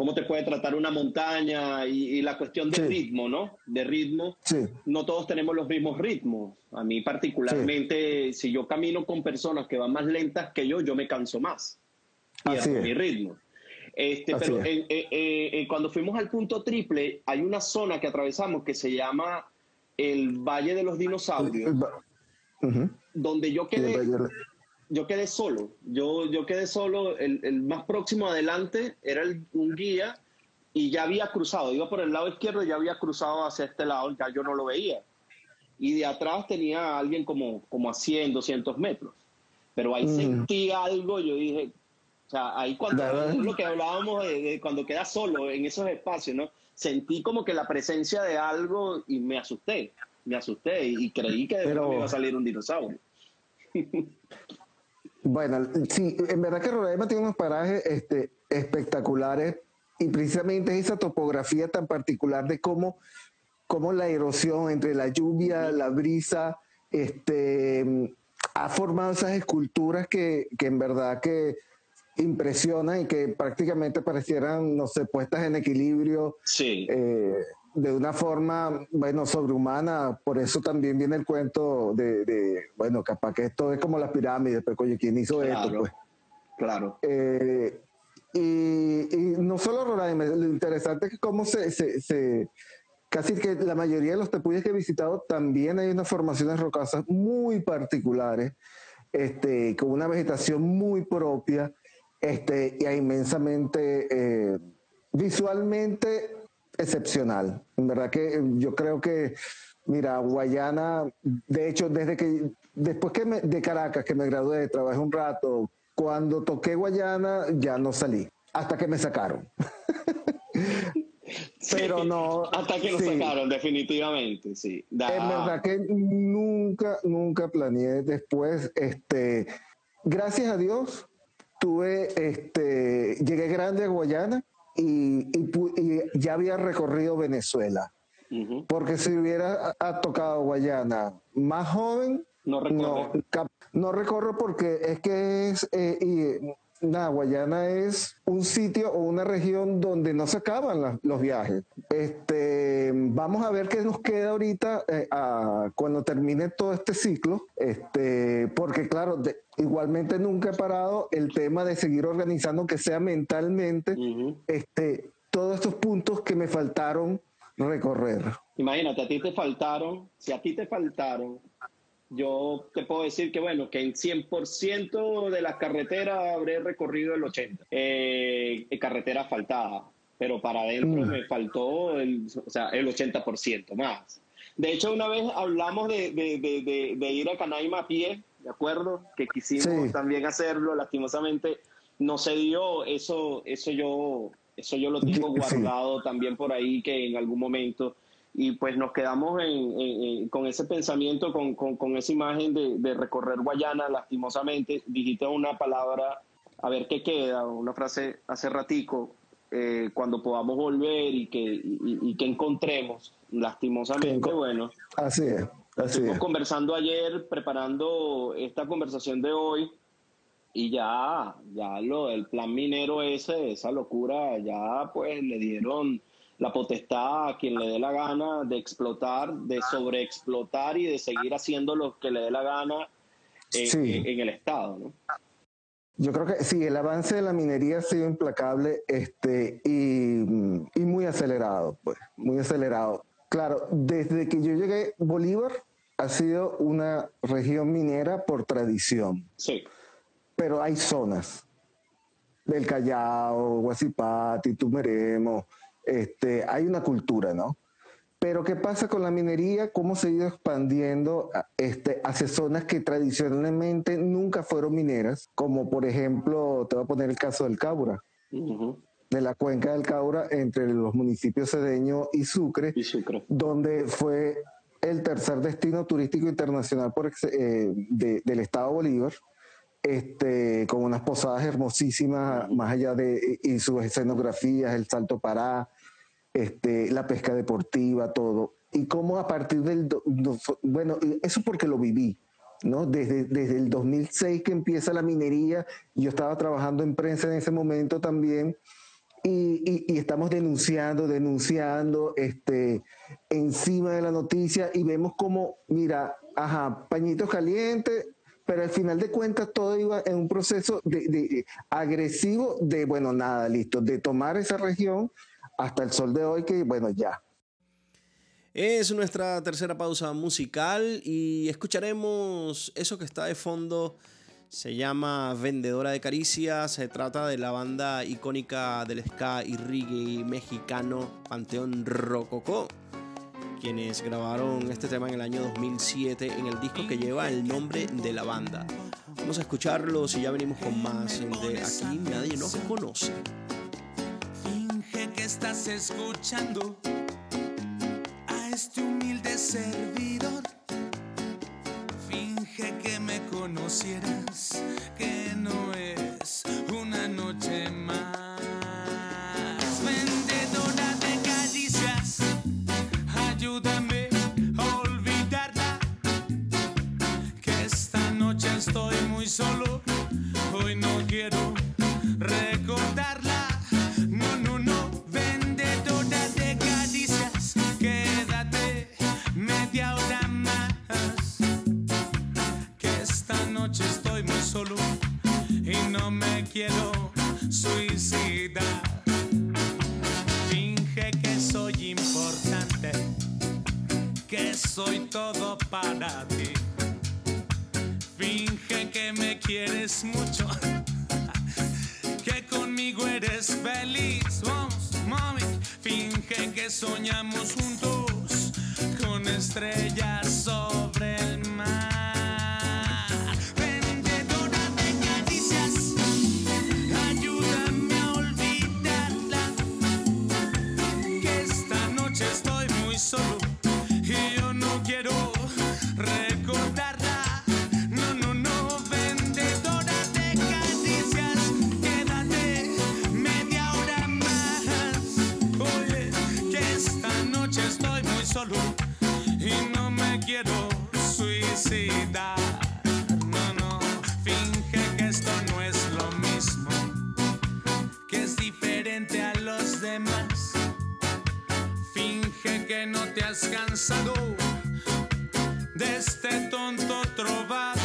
cómo te puede tratar una montaña y, y la cuestión de Sí. ritmo, ¿no? De ritmo. Sí, No todos tenemos los mismos ritmos. A mí particularmente, si yo camino con personas que van más lentas que yo, yo me canso más. Así Pierdo es. mi ritmo. Este, Así pero es. eh, eh, eh, cuando fuimos al punto triple, hay una zona que atravesamos que se llama el Valle de los Dinosaurios, Ujú. donde yo quedé, yo quedé solo. Yo, yo quedé solo. El, el más próximo adelante era el- un guía y ya había cruzado. Iba por el lado izquierdo y ya había cruzado hacia este lado. Ya yo no lo veía. Y de atrás tenía a alguien como, como a 100, 200 metros. Pero ahí Mm. sentí algo. Yo dije, o sea, ahí cuando ¿Verdad? lo que hablábamos de, de cuando quedas solo en esos espacios, ¿no? Sentí como que la presencia de algo y me asusté. Me asusté y, y creí que de Pero- me iba a salir un dinosaurio. Bueno, sí, en verdad que Roraima tiene unos parajes este, espectaculares y precisamente esa topografía tan particular de cómo, cómo la erosión entre la lluvia, la brisa, este, ha formado esas esculturas que, que en verdad que impresionan y que prácticamente parecieran, no sé, puestas en equilibrio Sí. eh, de una forma, bueno, sobrehumana. Por eso también viene el cuento de, de, bueno, capaz que esto es como las pirámides, pero oye, ¿quién hizo esto? Claro. Pues? Claro. Eh, y, y no solo Roraima, lo interesante es que cómo se, se, se- casi que la mayoría de los tepuyes que he visitado también hay unas formaciones rocosas muy particulares, este, con una vegetación muy propia, este, y inmensamente eh, visualmente excepcional. En verdad que eh, yo creo que, mira, Guayana, de hecho, desde que, después que me- de Caracas, que me gradué, trabajé un rato, cuando toqué Guayana ya no salí, hasta que me sacaron. Pero no, Hasta que lo sí. sacaron, definitivamente, sí. Da- En verdad que nunca, nunca planeé después, este, gracias a Dios, tuve, este, llegué grande a Guayana y, y y ya había recorrido Venezuela. Porque si hubiera ha tocado Guayana más joven, No no, cap- no recorro porque es que es, eh, nada, Guayana es un sitio o una región donde no se acaban los viajes. Este, vamos a ver qué nos queda ahorita eh, a- cuando termine todo este ciclo, este, porque claro, de- igualmente nunca he parado el tema de seguir organizando, que sea mentalmente, este, todos estos puntos que me faltaron recorrer. Imagínate, a ti te faltaron, si a ti te faltaron, yo te puedo decir que, bueno, que en 100% de las carreteras habré recorrido el 80%. Eh, carretera asfaltada, pero para adentro Mm. me faltó el, o sea, el 80% más. De hecho, una vez hablamos de, de- de- de- ir a Canaima a pie, ¿de acuerdo? Que quisimos Sí. también hacerlo, lastimosamente no se dio, eso, eso yo, eso yo lo tengo Sí. guardado también por ahí que en algún momento y pues nos quedamos en- en- en- con ese pensamiento, con, con- con esa imagen de, de recorrer Guayana, lastimosamente, dijiste una palabra, a ver qué queda, una frase hace ratico, eh, cuando podamos volver y que, y, y que encontremos, lastimosamente, Que enco- bueno, Así es, así Estuvimos es. conversando ayer, preparando esta conversación de hoy, y ya, ya lo del plan minero ese, esa locura, ya pues le dieron la potestad a quien le dé la gana de explotar, de sobreexplotar y de seguir haciendo lo que le dé la gana eh, Sí. eh, en el Estado. ¿no? Yo creo que sí, el avance de la minería ha sido implacable este, y, y muy acelerado, pues, muy acelerado. Claro, desde que yo llegué, Bolívar ha sido una región minera por tradición, Sí, pero hay zonas del Callao, Guasipati, Tumeremo, este, hay una cultura, ¿no? Pero ¿qué pasa con la minería? ¿Cómo se ha ido expandiendo a- este, hacia zonas que tradicionalmente nunca fueron mineras? Como por ejemplo, te voy a poner el caso del Caura, de la cuenca del Caura entre los municipios Cedeño y Sucre, y Sucre. donde fue el tercer destino turístico internacional por eh, de- del Estado Bolívar, este, con unas posadas hermosísimas, más allá de y sus escenografías, el Salto Pará, este, la pesca deportiva, todo. Y cómo a partir del... bueno, eso porque lo viví, ¿no? Desde, desde el 2006 que empieza la minería, yo estaba trabajando en prensa en ese momento también, y, y- y estamos denunciando, denunciando, este, encima de la noticia y vemos como, mira, ajá, pañitos calientes, pero al final de cuentas todo iba en un proceso de, de- agresivo de, bueno, nada, listo, de tomar esa región hasta el sol de hoy que, bueno, ya. Es nuestra tercera pausa musical y escucharemos eso que está de fondo. Se llama Vendedora de Caricias. Se trata de la banda icónica del ska y reggae mexicano Panteón Rococó, quienes grabaron este tema en el año 2007 en el disco que lleva el nombre de la banda. Vamos a escucharlos y ya venimos con más de Aquí Nadie Nos Conoce. Estás escuchando a este humilde servidor. Finge que me conocieras, que no es una noche más. Vendedora de caricias, ayúdame a olvidarla. Que esta noche estoy muy solo, hoy no quiero soy todo para ti. Finge que me quieres mucho, que conmigo eres feliz. Vamos, mami, finge que soñamos juntos con estrellas sobre el mar. No, no, finge que esto no es lo mismo, que es diferente a los demás. Finge que no te has cansado de este tonto trovador.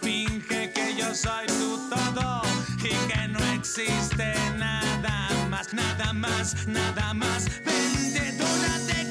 Finge que yo soy tu todo y que no existe nada más, nada más, nada más. Vendedora de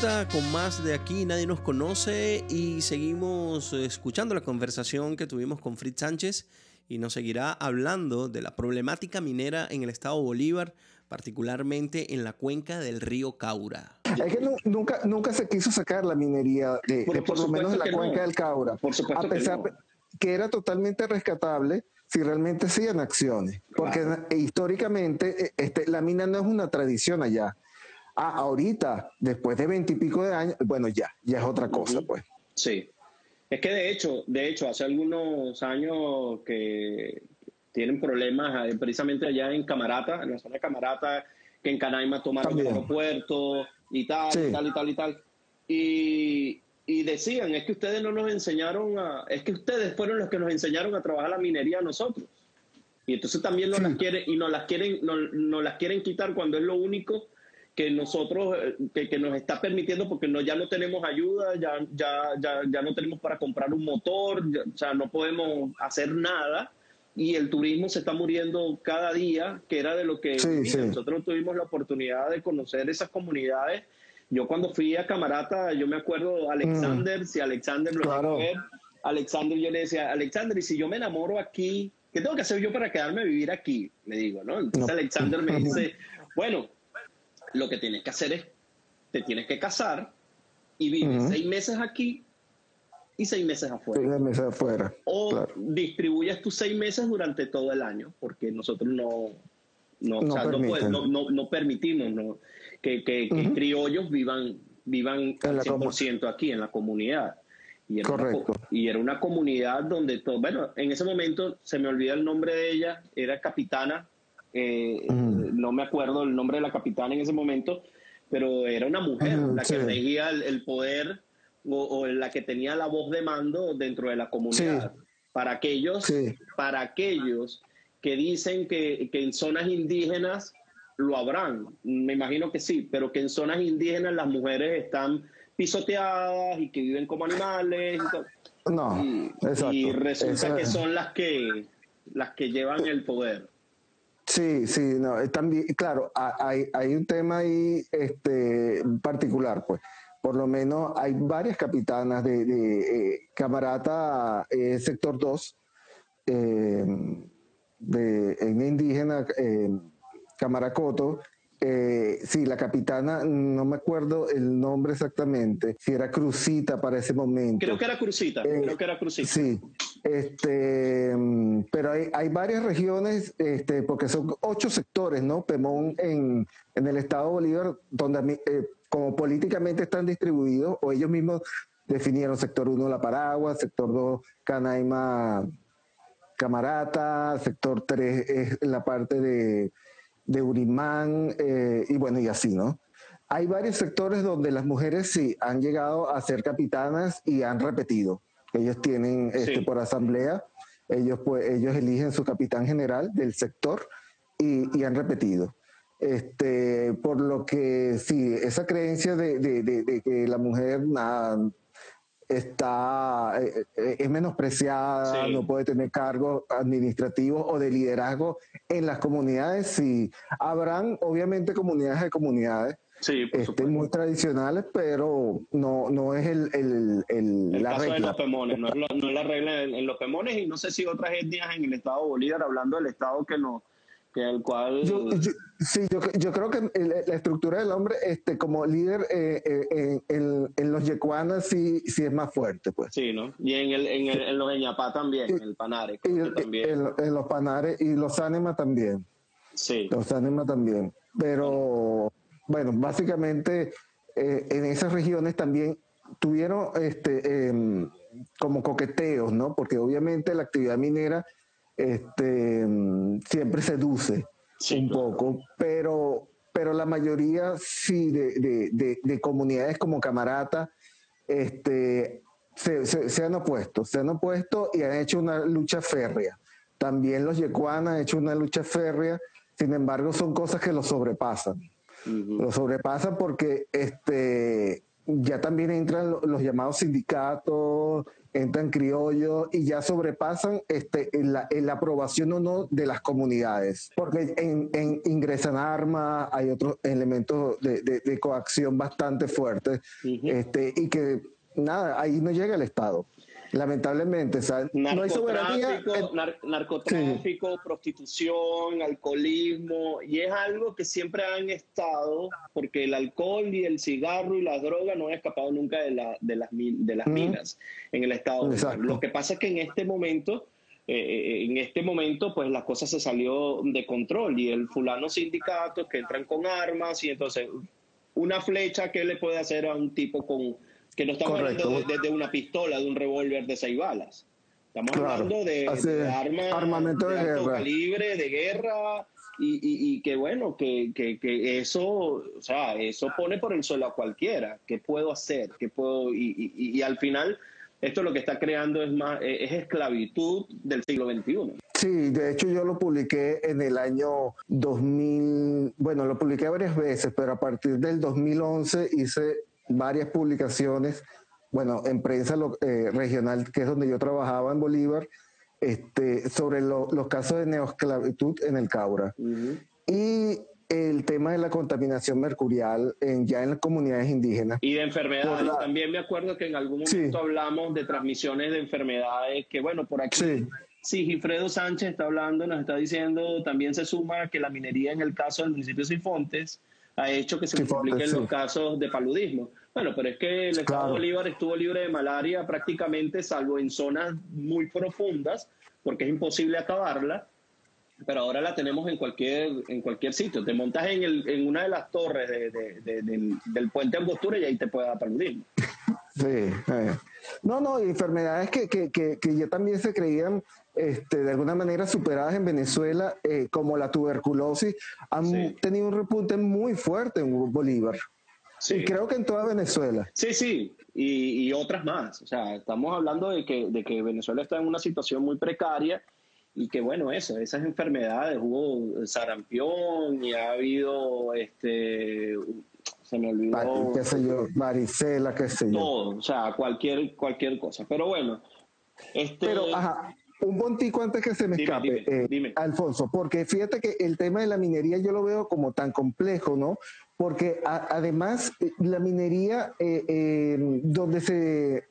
vuelta con más de aquí, nadie nos conoce y seguimos escuchando la conversación que tuvimos con Fritz Sánchez y nos seguirá hablando de la problemática minera en el estado Bolívar, particularmente en la cuenca del río Caura. Es que nu- nunca, nunca se quiso sacar la minería, de, Por- de por por lo menos de la que no. cuenca del Caura. Por supuesto a que pesar no. que era totalmente rescatable si realmente hacían acciones. Porque eh, históricamente eh, este, la mina no es una tradición allá. Ah, ahorita, después de veintipico de años, bueno, ya, ya es otra cosa, pues. Sí. Es que de hecho, de hecho, hace algunos años que tienen problemas eh, precisamente allá en Camarata, en la zona de Camarata, que en Canaima tomaron el aeropuerto y tal, Sí. y tal, y tal, y tal. Y, y decían, es que ustedes no nos enseñaron a, es que ustedes fueron los que nos enseñaron a trabajar la minería a nosotros. Y entonces también nos Sí. las quieren, y nos las quieren, nos, nos las quieren quitar cuando es lo único que nosotros, eh, que, que nos está permitiendo, porque no, ya no tenemos ayuda, ya, ya, ya, ya no tenemos para comprar un motor, ya- o sea, no podemos hacer nada. Y el turismo se está muriendo cada día, que era de lo que Sí, mira, sí. nosotros tuvimos la oportunidad de conocer esas comunidades. Yo cuando fui a Camarata, yo me acuerdo Alexander, si Alexander lo Mm. Claro. ver, Alexander, yo le decía, Alexander, y si yo me enamoro aquí, ¿qué tengo que hacer yo para quedarme a vivir aquí? Le digo, ¿no? Entonces No. Alexander me dice, bueno, lo que tienes que hacer es, te tienes que casar y vivir seis meses aquí y seis meses afuera. O claro. distribuyes tus seis meses durante todo el año, porque nosotros no, no, o No sea, no, puede- no- permitimos no, que, que- que criollos vivan, vivan al la 100% aquí en la comunidad. Y era, Correcto. co- y era una comunidad donde todo, bueno, en ese momento se me olvida el nombre de ella, era capitana, eh, no me acuerdo el nombre de la capitana en ese momento, pero era una mujer la que regía el, el poder o, o la que tenía la voz de mando dentro de la comunidad. Para aquellos, Sí. para aquellos que dicen que, que en zonas indígenas lo habrán, me imagino que sí, pero que en zonas indígenas las mujeres están pisoteadas y que viven como animales y, todo. No, y, exacto. y resulta que son las que las que llevan el poder. Sí, sí, no, eh, también, claro, ha- hay, hay un tema ahí este, particular, pues. Por lo menos hay varias capitanas de, de, eh, Camarata eh, Sector 2, eh, de etnia indígena, Camaracoto. Eh, sí, la capitana, no me acuerdo el nombre exactamente, si era Crucita para ese momento. Creo que era Crucita, Eh, creo que era Crucita. Sí, este, mm, pero hay, varias regiones, este, porque son ocho sectores, ¿no? Pemón en, en el estado de Bolívar, donde eh, como políticamente están distribuidos, o ellos mismos definieron sector 1 La Paragua, sector 2 Canaima Camarata, sector 3 es la parte de, de Urimán, eh, y bueno, y así, ¿no? Hay varios sectores donde las mujeres sí han llegado a ser capitanas y han repetido. Ellos tienen este, Sí. por asamblea, ellos, pues, ellos eligen su capitán general del sector y, y han repetido. Este, por lo que sí, esa creencia de, de- de- de que la mujer nada, está, eh, eh, es menospreciada, Sí. no puede tener cargos administrativos o de liderazgo en las comunidades, sí. Habrán obviamente comunidades de comunidades, Sí, por este, muy tradicionales, pero no, no es el, el- el- El la caso de regla. los pemones, no es, lo- no es la regla en, en los pemones y no sé si otras etnias en el estado de Bolívar, hablando del estado que no, que el cual... Yo, yo- sí, yo, yo creo que la estructura del hombre, este, como líder eh, eh, en, los yecuanas sí, sí es más fuerte, pues. Sí, ¿no? Y en, el, en, el, en los Eñapá también, en el Panare, Y creo que también. en, en los panares y los ánimas también. sí. Los ánimas también. Pero, bueno, básicamente eh, en esas regiones también tuvieron este, em, como coqueteos, ¿no? Porque obviamente la actividad minera este, em, siempre seduce Sí, un claro. poco, pero, pero la mayoría sí de, de- de- de comunidades como Camarata este, se, se- se han opuesto, se han opuesto y han hecho una lucha férrea. También los yecuanas han hecho una lucha férrea, sin embargo son cosas que los sobrepasan. Lo sobrepasan porque este, ya también entran lo- los llamados sindicatos, entran criollo y ya sobrepasan este, la, la aprobación o no de las comunidades. Porque en, en ingresan armas, hay otros elementos de, de- de coacción bastante fuertes este, y que nada, ahí no llega el Estado. Lamentablemente, no hay soberanía. Narcotráfico, nar- narcotráfico, prostitución, alcoholismo, y es algo que siempre han estado, porque el alcohol y el cigarro y la droga no han escapado nunca de, la- de las, de minas en el Estado. Exacto. Lo que pasa es que en este momento, eh, eh, en este momento, pues las cosas se salió de control y el fulano sindicatos que entran con armas y entonces una flecha que le puede hacer a un tipo con que no estamos Correcto. hablando de, de- de una pistola, de un revólver de seis balas. Estamos Claro. hablando de, Así de es. armas Armamento de alto guerra. calibre, de guerra, y, y- y que bueno, que, que- que eso, o sea, eso pone por el suelo a cualquiera. ¿Qué puedo hacer? ¿Qué puedo? Y, y- y al final, esto lo que está creando es más, es esclavitud del siglo XXI. Sí, de hecho yo lo publiqué en el año 2000, bueno, lo publiqué varias veces, pero a partir del 2011 hice varias publicaciones, bueno, en prensa lo- eh, regional, que es donde yo trabajaba en Bolívar, este, sobre lo- los casos de neoesclavitud en el Caura. Y el tema de la contaminación mercurial en, ya en las comunidades indígenas. Y de enfermedades. La- También me acuerdo que en algún Sí. momento hablamos de transmisiones de enfermedades, que bueno, por aquí Sí. Sí, Gifredo Sánchez está hablando, nos está diciendo, también se suma que la minería en el caso del municipio de Sifontes ha hecho que se multipliquen sí. los casos de paludismo. Bueno, pero es que el estado Claro. Bolívar estuvo libre de malaria prácticamente, salvo en zonas muy profundas, porque es imposible acabarla, pero ahora la tenemos en cualquier, en cualquier sitio. Te montas en, el, en una de las torres de- de- de- del, del puente Angostura y ahí te puede dar paludismo. Sí. eh. No, no, enfermedades que, que, que, que ya también se creían este, de alguna manera superadas en Venezuela, eh, como la tuberculosis, han Sí. tenido un repunte muy fuerte en Bolívar. Sí. Y creo que en toda Venezuela. Sí, sí, y, y otras más. O sea, estamos hablando de que, de que Venezuela está en una situación muy precaria y que, bueno, eso, esas enfermedades, hubo sarampión y ha habido, este, se me olvidó, qué sé yo, varicela, qué sé yo. todo, o sea, cualquier, cualquier cosa. Pero bueno, este... Pero, ajá, un puntico antes que se me Dime, escape, dime, eh, dime. Alfonso, porque fíjate que el tema de la minería yo lo veo como tan complejo, ¿no? Porque a- además eh, la minería, eh, eh, donde se,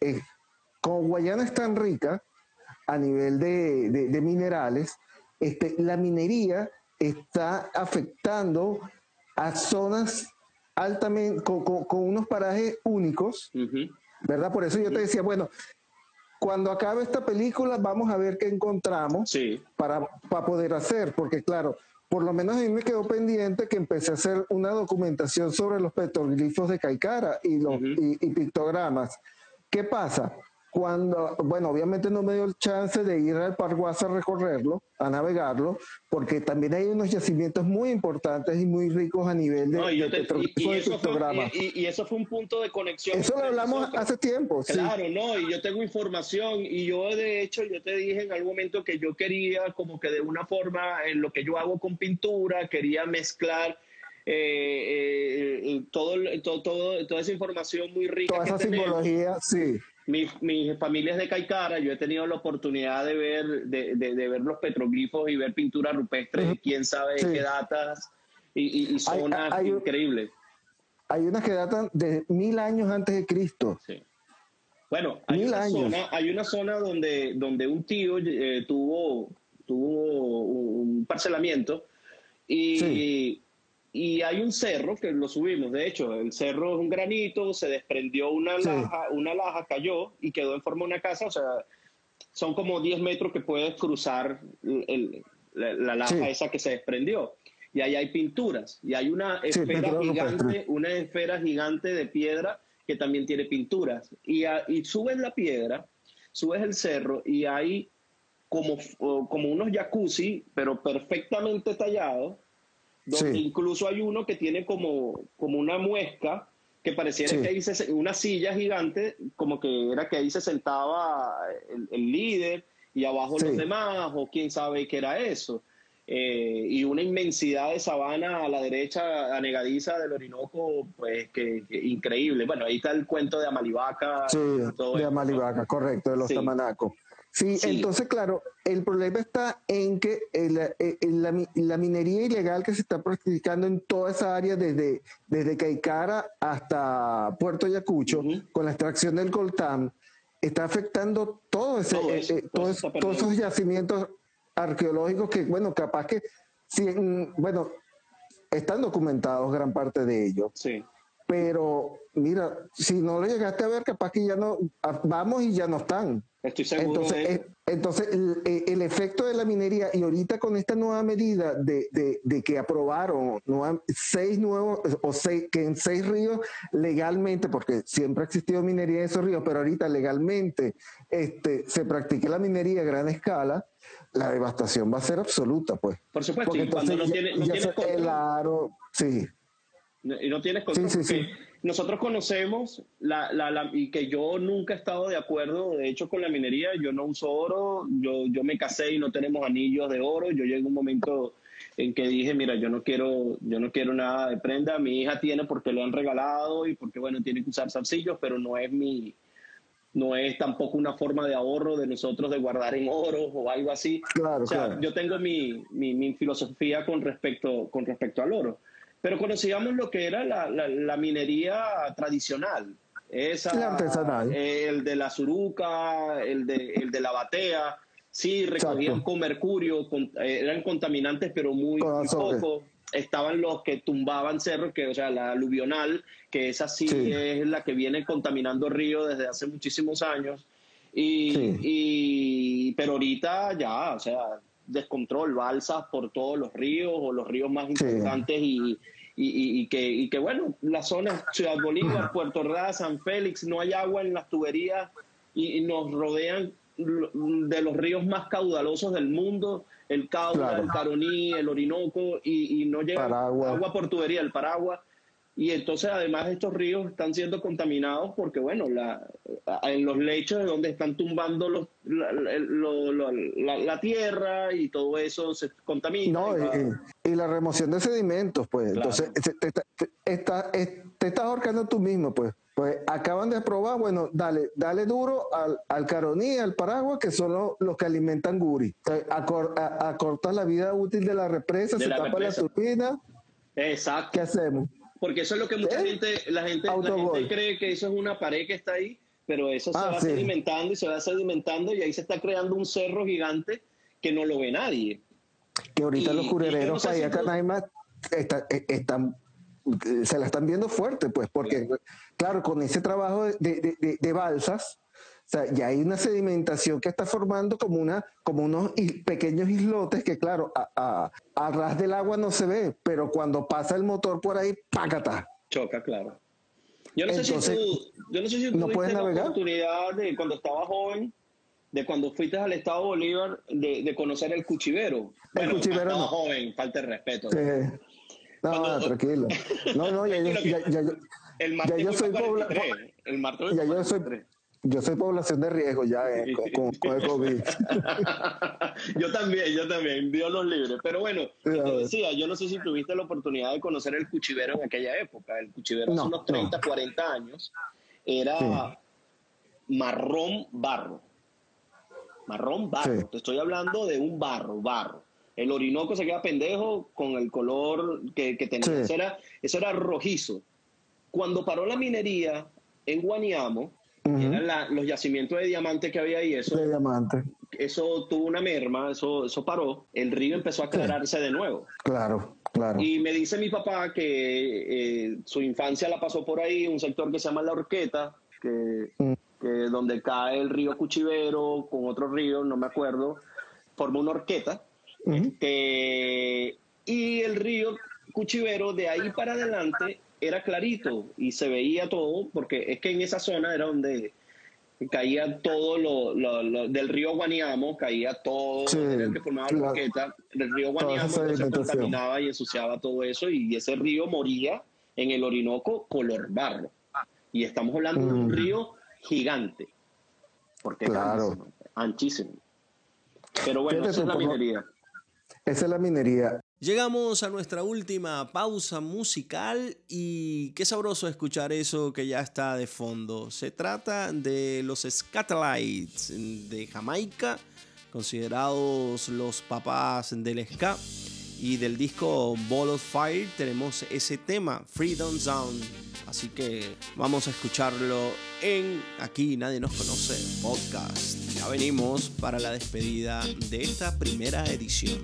como Guayana es tan rica a nivel de, de- de minerales, este, la minería está afectando a zonas altamente, con, con- con unos parajes únicos. ¿verdad? Por eso yo te decía, bueno, cuando acabe esta película vamos a ver qué encontramos Sí, para, para poder hacer, porque claro, por lo menos a mí me quedó pendiente que empecé a hacer una documentación sobre los petroglifos de Caicara y, los, Ujú. y, y pictogramas. ¿Qué pasa? Cuando, bueno, obviamente no me dio el chance de ir al Parguasa a recorrerlo, a navegarlo, porque también hay unos yacimientos muy importantes y muy ricos a nivel de, No, y, yo de te- y- petroglifos y de eso fue, y- eso un punto de conexión. Eso lo hablamos nosotros. hace tiempo, sí. Claro, no, y yo tengo información y yo de hecho yo te dije en algún momento que yo quería como que de una forma en lo que yo hago con pintura, quería mezclar eh, eh, eh, todo, todo, todo- toda esa información muy rica. Toda esa tenemos. simbología, sí. Mi, mi familia es de Caicara, yo he tenido la oportunidad de ver, de, de- de ver los petroglifos y ver pintura rupestre, quién sabe Sí. qué datas y, y- y zonas hay increíbles. Hay unas que datan de mil años antes de Cristo. Sí. Bueno, hay Mil una, años. zona, hay una zona donde, donde un tío eh, tuvo, tuvo un parcelamiento y, Sí. Y hay un cerro que lo subimos. De hecho, el cerro es un granito, se desprendió una Sí. laja, una laja cayó y quedó en forma de una casa. O sea, son como 10 metros que puedes cruzar el- el- la, la laja Sí. esa que se desprendió. Y ahí hay pinturas. Y hay una Sí, esfera gigante, una esfera gigante de piedra que también tiene pinturas. Y, a- y subes la piedra, subes el cerro y hay como, como unos jacuzzi, pero perfectamente tallados, donde Sí. incluso hay uno que tiene como, como una muesca que pareciera Sí. que ahí se, una silla gigante, como que era que ahí se sentaba el, el líder y abajo Sí. los demás, o quién sabe qué era eso. eh, y una inmensidad de sabana a la derecha, anegadiza del Orinoco, pues que, que increíble. Bueno, ahí está el cuento de Amalivaca. Sí, todo de esto. Amalivaca, correcto, de los tamanacos. Sí, Sí. entonces, claro, el problema está en que eh, la, mi- la minería ilegal que se está practicando en toda esa área, desde, desde Caicara hasta Puerto Ayacucho, Ujú. con la extracción del coltán, está afectando todo ese, Todo eh, eso, eh, todo todo eso es- está todos esos yacimientos arqueológicos que, bueno, capaz que, mm, bueno, están documentados gran parte de ellos Sí. pero mira, si no lo llegaste a ver, capaz que ya no, ah, vamos y ya no están. Estoy seguro Entonces, de eh, entonces el, eh, el efecto de la minería, y ahorita con esta nueva medida de, de- de que aprobaron nueva- seis nuevos, o seis, que en seis ríos legalmente, porque siempre ha existido minería en esos ríos, pero ahorita legalmente este, se practique la minería a gran escala, la devastación va a ser absoluta, pues. Por supuesto, Porque y cuando no tiene, no control. el aro, sí. Y no tienes control. Sí, sí, porque Nosotros conocemos la, la, la- y que yo nunca he estado de acuerdo, de hecho, con la minería. Yo no uso oro, yo, yo me casé y no tenemos anillos de oro. Yo llegué a un momento en que dije, mira, yo no quiero, yo no quiero nada de prenda. Mi hija tiene porque le han regalado y porque, bueno, tiene que usar zarcillos, pero no es mi, no es tampoco una forma de ahorro de nosotros de guardar en oro o algo así. Claro, o sea, claro. yo tengo mi, mi, mi filosofía con respecto, con respecto al oro. Pero conocíamos lo que era la, la, la minería tradicional. Esa, La artesanal. El de la suruca, el de, el de la batea. Sí, recogían Exacto. con mercurio, con- eh, eran contaminantes, pero muy, muy poco. Estaban los que tumbaban cerros, que, o sea, la aluvional, que esa sí, Sí. es la que viene contaminando ríos desde hace muchísimos años. Y, Sí. y- pero ahorita ya, o sea, descontrol, balsas por todos los ríos o los ríos más importantes y, y, y- y que, y que, bueno, la zona Ciudad Bolívar, Puerto Ordaz, San Félix, no hay agua en las tuberías y, nos rodean de los ríos más caudalosos del mundo, el Caura, Claro. el Caroní, el Orinoco, y, no llega Paragua. agua por tubería, el Paragua. Y entonces además estos ríos están siendo contaminados porque, bueno, la, en los lechos de donde están tumbando los, la, la- lo- lo- la- la tierra y todo eso se contamina. No, y va- y, y la remoción de sedimentos, pues. Claro. Entonces, te, te, te- está- es- te estás ahorcando tú mismo, pues. Pues acaban de aprobar, bueno, dale, dale duro al, al caroní, al paraguas, que son los, los que alimentan guri. Acortas la vida útil de la represa, De se la tapa represa. la turbina, Exacto. ¿qué hacemos? Porque eso es lo que mucha ¿Eh? gente, la gente, la gente cree que eso es una pared que está ahí, pero eso se Ah, va sí. sedimentando y se va sedimentando y ahí se está creando un cerro gigante que no lo ve nadie. Que ahorita Y- los curereros para allá, Canaima, está- eh, están, eh, se la están viendo fuerte, pues, porque, claro, con ese trabajo de, de- de- de balsas, o sea, ya hay una sedimentación que está formando como, una, como unos is- pequeños islotes que, claro, a, a, a ras del agua no se ve, pero cuando pasa el motor por ahí, ¡pácata! Choca, claro. Yo no sé Entonces, si tú, yo no sé si ¿no tuviste puedes la navegar? oportunidad de cuando estaba joven, de cuando fuiste al Estado Bolívar, de, de conocer el cuchivero. Bueno, Cuchivero estaba no. joven, falta de respeto. Eh, no, Cuando- tranquilo. No, no, ya, ya, ya- ya- El ya yo soy fue pobla- 43, el martes ya yo soy, 43. Yo soy población de riesgo ya eh, con, el COVID. yo también, yo también, Dios los libre. Pero bueno, te ver. decía, yo no sé si tuviste la oportunidad de conocer el cuchivero en aquella época. El cuchivero hace No, unos 30, 40 años era Sí. marrón barro. Marrón barro. Sí. Te estoy hablando de un barro, barro. El Orinoco se queda pendejo con el color que, que tenía. Sí. Eso, era, eso era rojizo. Cuando paró la minería en Guaniamo, Ujú. eran la- los yacimientos de diamante que había ahí, eso, de diamante. eso tuvo una merma, eso, eso paró, el río empezó a aclararse de nuevo. Claro, claro. Y me dice mi papá que eh, su infancia la pasó por ahí, un sector que se llama La Horqueta, que, Mm. que donde cae el río Cuchivero con otro río, no me acuerdo, forma una horqueta. Este, y el río Cuchivero de ahí para adelante era clarito y se veía todo, porque es que en esa zona era donde caía todo lo, lo- lo- del río Guaniamo, caía todo Sí, el que formaba la horqueta, el río Guaniamo sedimentación. contaminaba y ensuciaba todo eso y ese río moría en el Orinoco color barro. Y estamos hablando de un Mm. río gigante, porque es Claro. grandísimo, anchísimo. Pero bueno, esa es la minería. Esa es la minería. Llegamos a nuestra última pausa musical y qué sabroso escuchar eso que ya está de fondo. Se trata de los Scatolites de Jamaica, considerados los papás del ska. Y del disco Ball of Fire tenemos ese tema, Freedom Zone. Así que vamos a escucharlo en Aquí Nadie Nos Conoce Podcast. Ya venimos para la despedida de esta primera edición.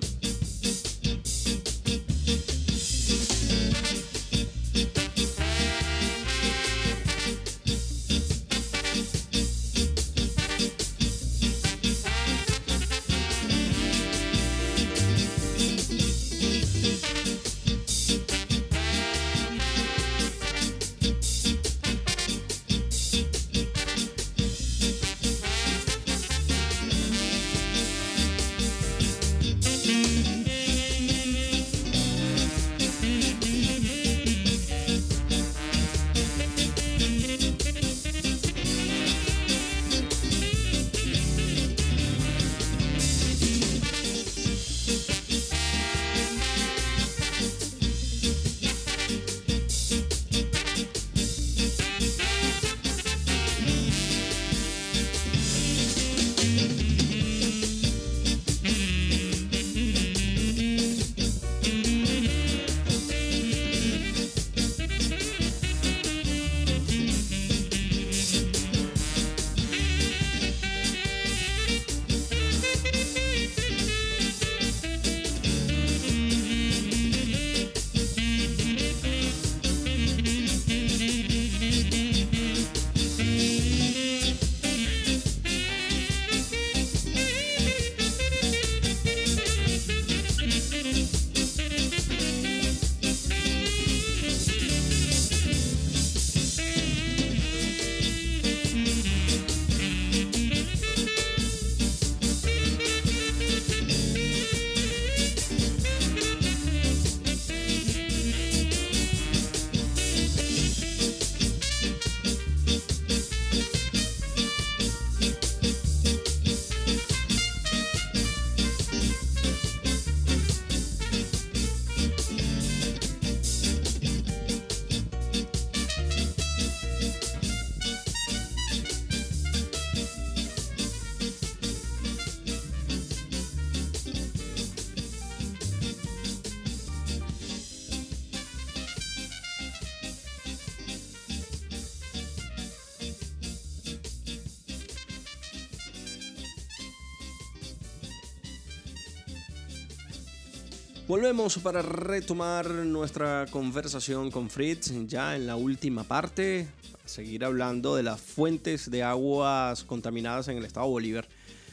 Volvemos para retomar nuestra conversación con Fritz ya en la última parte, seguir hablando de las fuentes de aguas contaminadas en el estado Bolívar.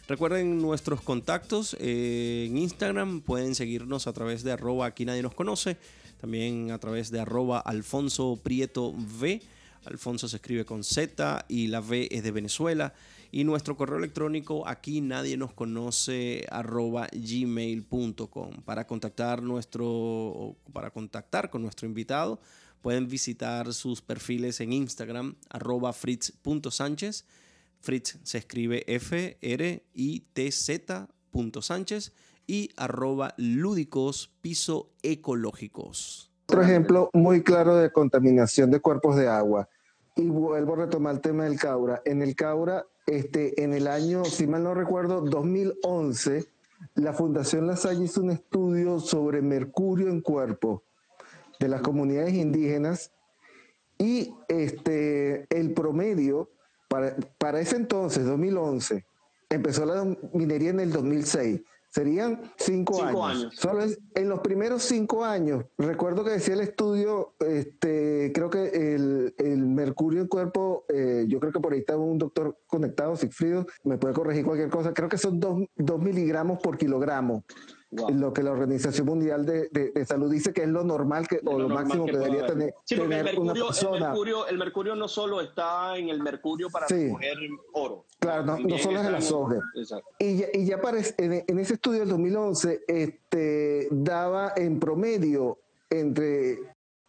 Recuerden nuestros contactos eh, en Instagram, pueden seguirnos a través de arroba aquí nadie nos conoce, también a través de arroba Alfonso V. Alfonso se escribe con Z y la V es de Venezuela. Y nuestro correo electrónico aquí nadie nos conoce arroba gmail.com. Para contactar nuestro para contactar con nuestro invitado, pueden visitar sus perfiles en Instagram arroba fritz.sánchez. Fritz se escribe F R I T Z Sánchez y arroba lúdicos piso ecológicos. Otro ejemplo muy claro de contaminación de cuerpos de agua. Y vuelvo a retomar el tema del Caura. En el Caura, este, en el año, si mal no recuerdo, 2011, la Fundación La Salle hizo un estudio sobre mercurio en cuerpo de las comunidades indígenas y este, el promedio para, para ese entonces, 2011, empezó la minería en el 2006. Serían cinco, Cinco años. años. Solo es- en los primeros cinco años, recuerdo que decía el estudio, este, creo que el, el mercurio en cuerpo, eh, yo creo que por ahí está un doctor conectado, Sigfrido, me puede corregir cualquier cosa, creo que son dos, dos miligramos por kilogramo. Wow. Lo que la Organización Mundial de, de- de Salud dice que es lo normal que, o lo, máximo que, debería haber. tener, Sí, una el, persona. mercurio, el mercurio no solo está en el mercurio para Sí. recoger oro. Claro, no- solo es en la soja. Y ya, y ya parece- en, en ese estudio del 2011 este, daba en promedio entre,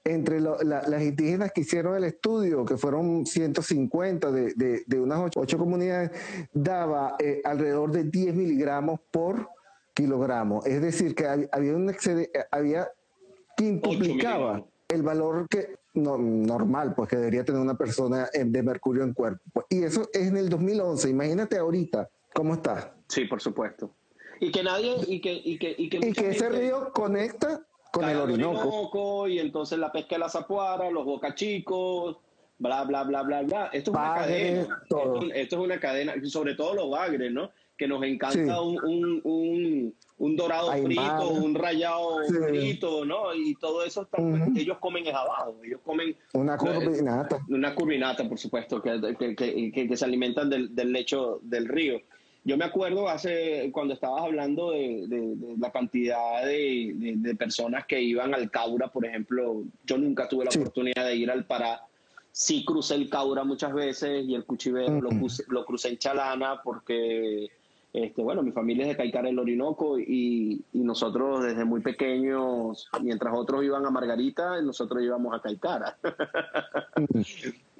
entre lo- la- las indígenas que hicieron el estudio, que fueron 150 de, de- de unas ocho, ocho comunidades, daba eh, alrededor de 10 miligramos por kilogramos. Es decir, que hab- había un excede- eh, había quintuplicaba el valor que no, normal, pues que debería tener una persona en- de mercurio en cuerpo. Y eso es en el 2011. Imagínate ahorita cómo está. Sí, por supuesto. Y que nadie, y que, y que, y que, Y mucha que ese río conecta con el Orinoco. y entonces la pesca de la zapuara, los bocachicos, bla, bla, bla, bla, bla. Esto es una cadena. Esto, esto es una cadena, sobre todo los bagres, ¿no? Que nos encanta Sí. un, un, un, un dorado Ay, frito, madre. un rayado Sí. frito, ¿no? Y todo eso está, Ujú. ellos comen es abajo, ellos comen Una eh, curvinata. una curvinata, por supuesto, que, que, que- se alimentan del, del lecho del río. Yo me acuerdo hace, cuando estabas hablando de, de- de la cantidad de, personas que iban al Caura, por ejemplo, yo nunca tuve la Sí. oportunidad de ir al Pará. Sí crucé el Caura muchas veces y el Cuchivero lo, crucé, lo crucé en Chalana porque, este, bueno, mi familia es de Caicara el Orinoco y, y nosotros desde muy pequeños, mientras otros iban a Margarita, nosotros íbamos a Caicara.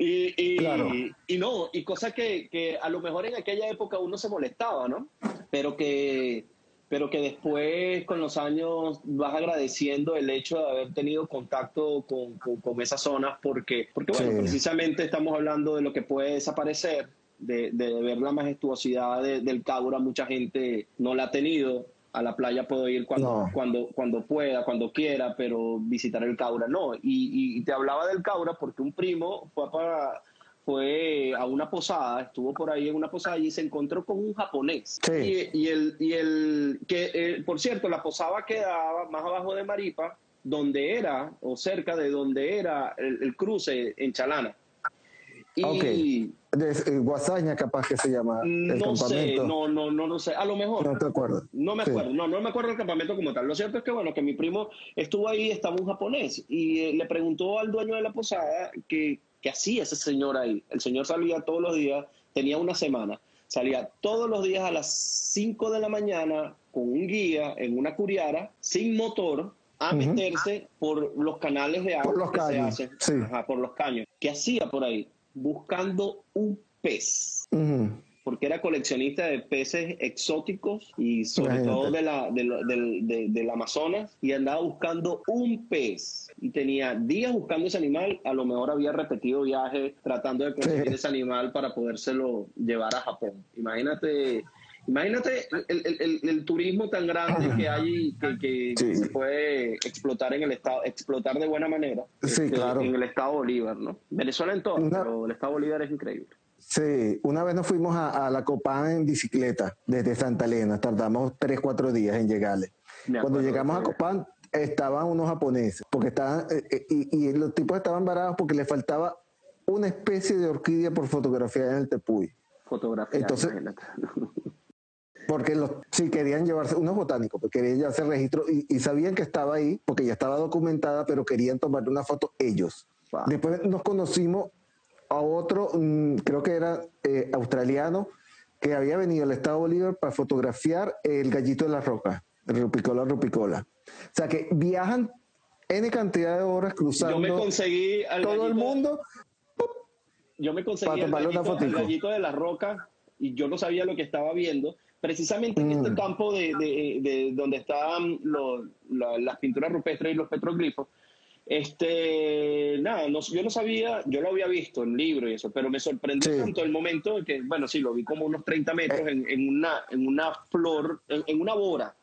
Y, y, Claro. y no, y cosas que, que a lo mejor en aquella época uno se molestaba, ¿no? Pero que, pero que después con los años vas agradeciendo el hecho de haber tenido contacto con, con, con esas zonas porque, porque bueno, Sí. precisamente estamos hablando de lo que puede desaparecer, de, de ver la majestuosidad de- del Caura, mucha gente no la ha tenido. A la playa puedo ir cuando, No. cuando, cuando pueda, cuando quiera, pero visitar el Caura no. Y, y- y te hablaba del Caura porque un primo fue para fue a una posada, estuvo por ahí en una posada y se encontró con un japonés. Sí. Y, y el, y el que, eh, por cierto, la posada quedaba más abajo de Maripa, donde era, o cerca de donde era el, el cruce en Chalana. Y Ok. De, eh, Guasaña, capaz que se llama el no sé, no, no, no, no sé, a lo mejor. No te acuerdas. No me Sí. acuerdo, no, no me acuerdo del campamento como tal. Lo cierto es que, bueno, que mi primo estuvo ahí, estaba un japonés, y eh, le preguntó al dueño de la posada que, que hacía ese señor ahí. El señor salía todos los días, tenía una semana, salía todos los días a las 5 de la mañana con un guía en una curiara, sin motor, a meterse por los canales de agua Por los que se caños, hacen. sí. Ajá, por los caños. ¿Qué hacía por ahí? Buscando un pez porque era coleccionista de peces exóticos y sobre Imagínate. todo de la, de del, de- del Amazonas y andaba buscando un pez y tenía días buscando ese animal, a lo mejor había repetido viajes tratando de conseguir Sí. ese animal para podérselo llevar a Japón. Imagínate, imagínate el, el- el- el turismo tan grande que hay que, que Sí. se puede explotar en el estado, explotar de buena manera este, claro. en el estado Bolívar, ¿no? Venezuela en todo, Una- pero el estado Bolívar es increíble. Sí, una vez nos fuimos a, a la Copán en bicicleta desde Santa Elena, tardamos tres, cuatro días en llegarle. Cuando llegamos a Copán estaban unos japoneses, porque estaban, eh, eh, y, y los tipos estaban varados porque les faltaba una especie de orquídea por fotografiar en el Tepuy. fotografía. Entonces- imagínate. Porque los, sí querían llevarse, unos botánicos, pues querían llevarse el registro y, y sabían que estaba ahí, porque ya estaba documentada, pero querían tomarle una foto ellos. Wow. Después nos conocimos a otro, mm, creo que era eh, australiano, que había venido al Estado Bolívar para fotografiar el gallito de la roca, el rupicola rupicola. O sea que viajan N cantidad de horas cruzando Yo me conseguí al todo el mundo. Yo me conseguí una gallito, gallito de la roca y yo no sabía lo que estaba viendo. Precisamente en Mm. este campo de, de- de donde estaban los- la- las pinturas rupestres y los petroglifos, este, nada, no- yo no sabía, yo lo había visto en libro y eso, pero me sorprendió Sí. tanto el momento que, bueno, sí, lo vi como unos 30 metros Eh. en, en una, en una flor, en, en una bora.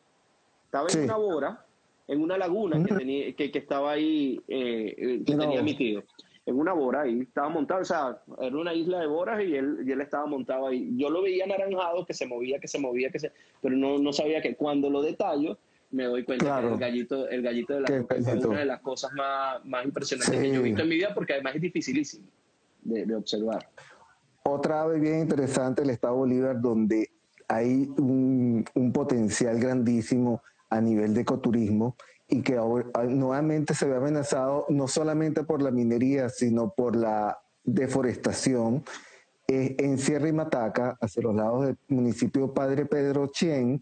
Estaba Sí. en una bora, en una laguna que, Ujú. tenía, que, que estaba ahí, eh, eh, que No. tenía mi tío. En una bora, ahí estaba montado, o sea, era una isla de boras y él, y él estaba montado ahí. Yo lo veía anaranjado, que se movía, que se movía, que se, pero no, no sabía que cuando lo detallo, me doy cuenta Claro. que el gallito, el gallito de la fue gallito. una de las cosas más, más impresionantes que yo he visto en mi vida, porque además es dificilísimo de, de observar. Otra ave bien interesante, el Estado Bolívar, donde hay un, un potencial grandísimo a nivel de ecoturismo y que ahora- ah, nuevamente se ve amenazado no solamente por la minería, sino por la deforestación. Eh, en Sierra y Mataca, hacia los lados del municipio Padre Pedro Chien,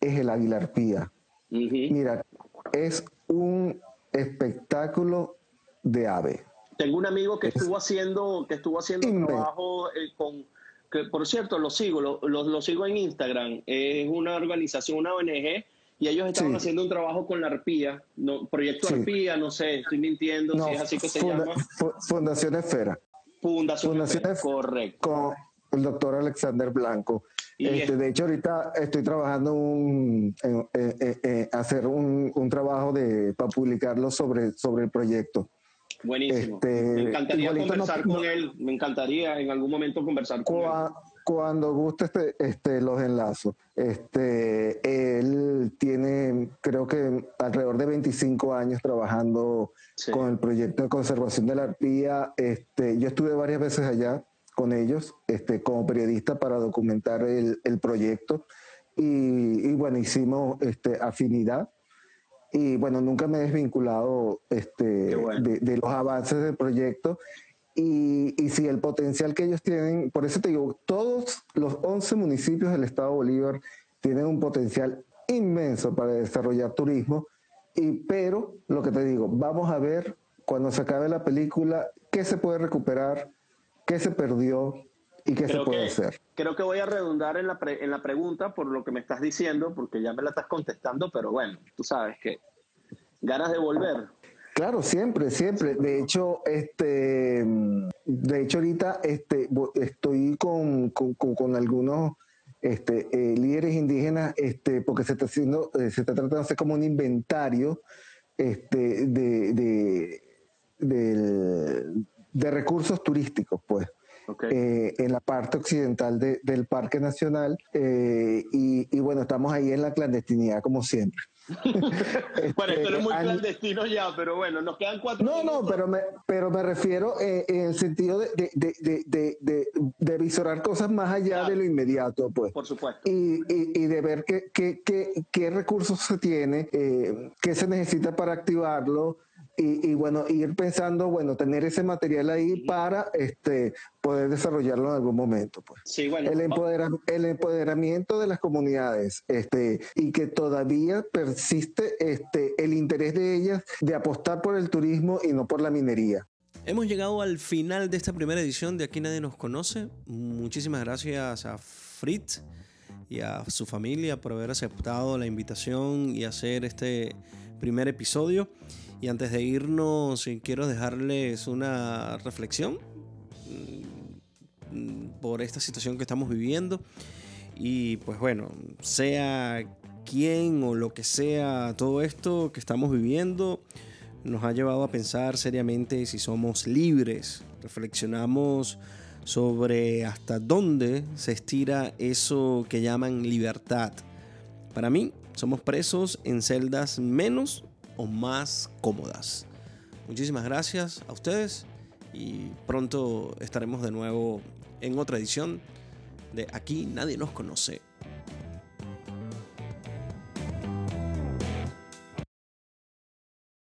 es el águila arpía. Ujú. Mira, es un espectáculo de ave. Tengo un amigo que estuvo haciendo, que estuvo haciendo trabajo eh, con, que por cierto lo sigo, lo, lo- lo sigo en Instagram. Es una organización, una ONG, y ellos estaban Sí. haciendo un trabajo con la arpía, no, Proyecto Sí. Arpía, no sé, estoy mintiendo, No, si es así que se Funda- llama. Fu- Fundación Esfera, Fundación, Fundación Esfera, correcto. con el doctor Alexander Blanco. Y Este, es- de hecho, ahorita estoy trabajando un, en, en- en- en hacer un, un trabajo de, para publicarlo sobre, sobre el proyecto. Buenísimo. Este, me encantaría conversar no- con él, me encantaría en algún momento conversar con él. Cua- cuando guste este, este, los enlazo. Este, él tiene, creo que alrededor de 25 años trabajando Sí. con el proyecto de conservación de la arpía. Este, yo estuve varias veces allá con ellos, este, como periodista para documentar el, el proyecto. Y, y bueno, hicimos este, afinidad. Y bueno, nunca me he desvinculado este, Qué bueno. de, de los avances del proyecto. Y, y si el potencial que ellos tienen, por eso te digo, todos los 11 municipios del estado Bolívar tienen un potencial inmenso para desarrollar turismo, y, pero lo que te digo, vamos a ver cuando se acabe la película qué se puede recuperar, qué se perdió y qué se Creo puede que, hacer. creo que voy a redundar en la, pre- en la pregunta por lo que me estás diciendo, porque ya me la estás contestando, pero bueno, tú sabes que ganas de volver. Claro, siempre, siempre. De hecho, este, de hecho ahorita este, estoy con, con- con- algunos este, eh, líderes indígenas, este, porque se está haciendo, eh, se está tratando de hacer como un inventario este, de, de, de recursos turísticos, pues. Eh, en la parte occidental de- del Parque Nacional eh, y, y bueno, estamos ahí en la clandestinidad como siempre. bueno, esto no es muy an- clandestino ya, pero bueno, nos quedan cuatro No, no, minutos. pero me, pero me refiero eh, en el sentido de, de, de, de, de, de- de visorar cosas más allá Claro. de lo inmediato, pues. Por supuesto. Y, y, y de ver qué, qué, qué, qué recursos se tiene, eh, qué se necesita para activarlo. Y, y bueno, ir pensando, bueno, tener ese material ahí para este, poder desarrollarlo en algún momento. Pues. Sí, bueno. El, empodera- el empoderamiento de las comunidades este, y que todavía persiste este, el interés de ellas de apostar por el turismo y no por la minería. Hemos llegado al final de esta primera edición de Aquí Nadie Nos Conoce. Muchísimas gracias a Fritz y a su familia por haber aceptado la invitación y hacer este primer episodio. Y antes de irnos, eh, quiero dejarles una reflexión mm, por esta situación que estamos viviendo. Y pues bueno, sea quien o lo que sea todo esto que estamos viviendo, nos ha llevado a pensar seriamente si somos libres. Reflexionamos sobre hasta dónde se estira eso que llaman libertad. Para mí, somos presos en celdas menos más cómodas. Muchísimas gracias a ustedes y pronto estaremos de nuevo en otra edición de Aquí nadie nos conoce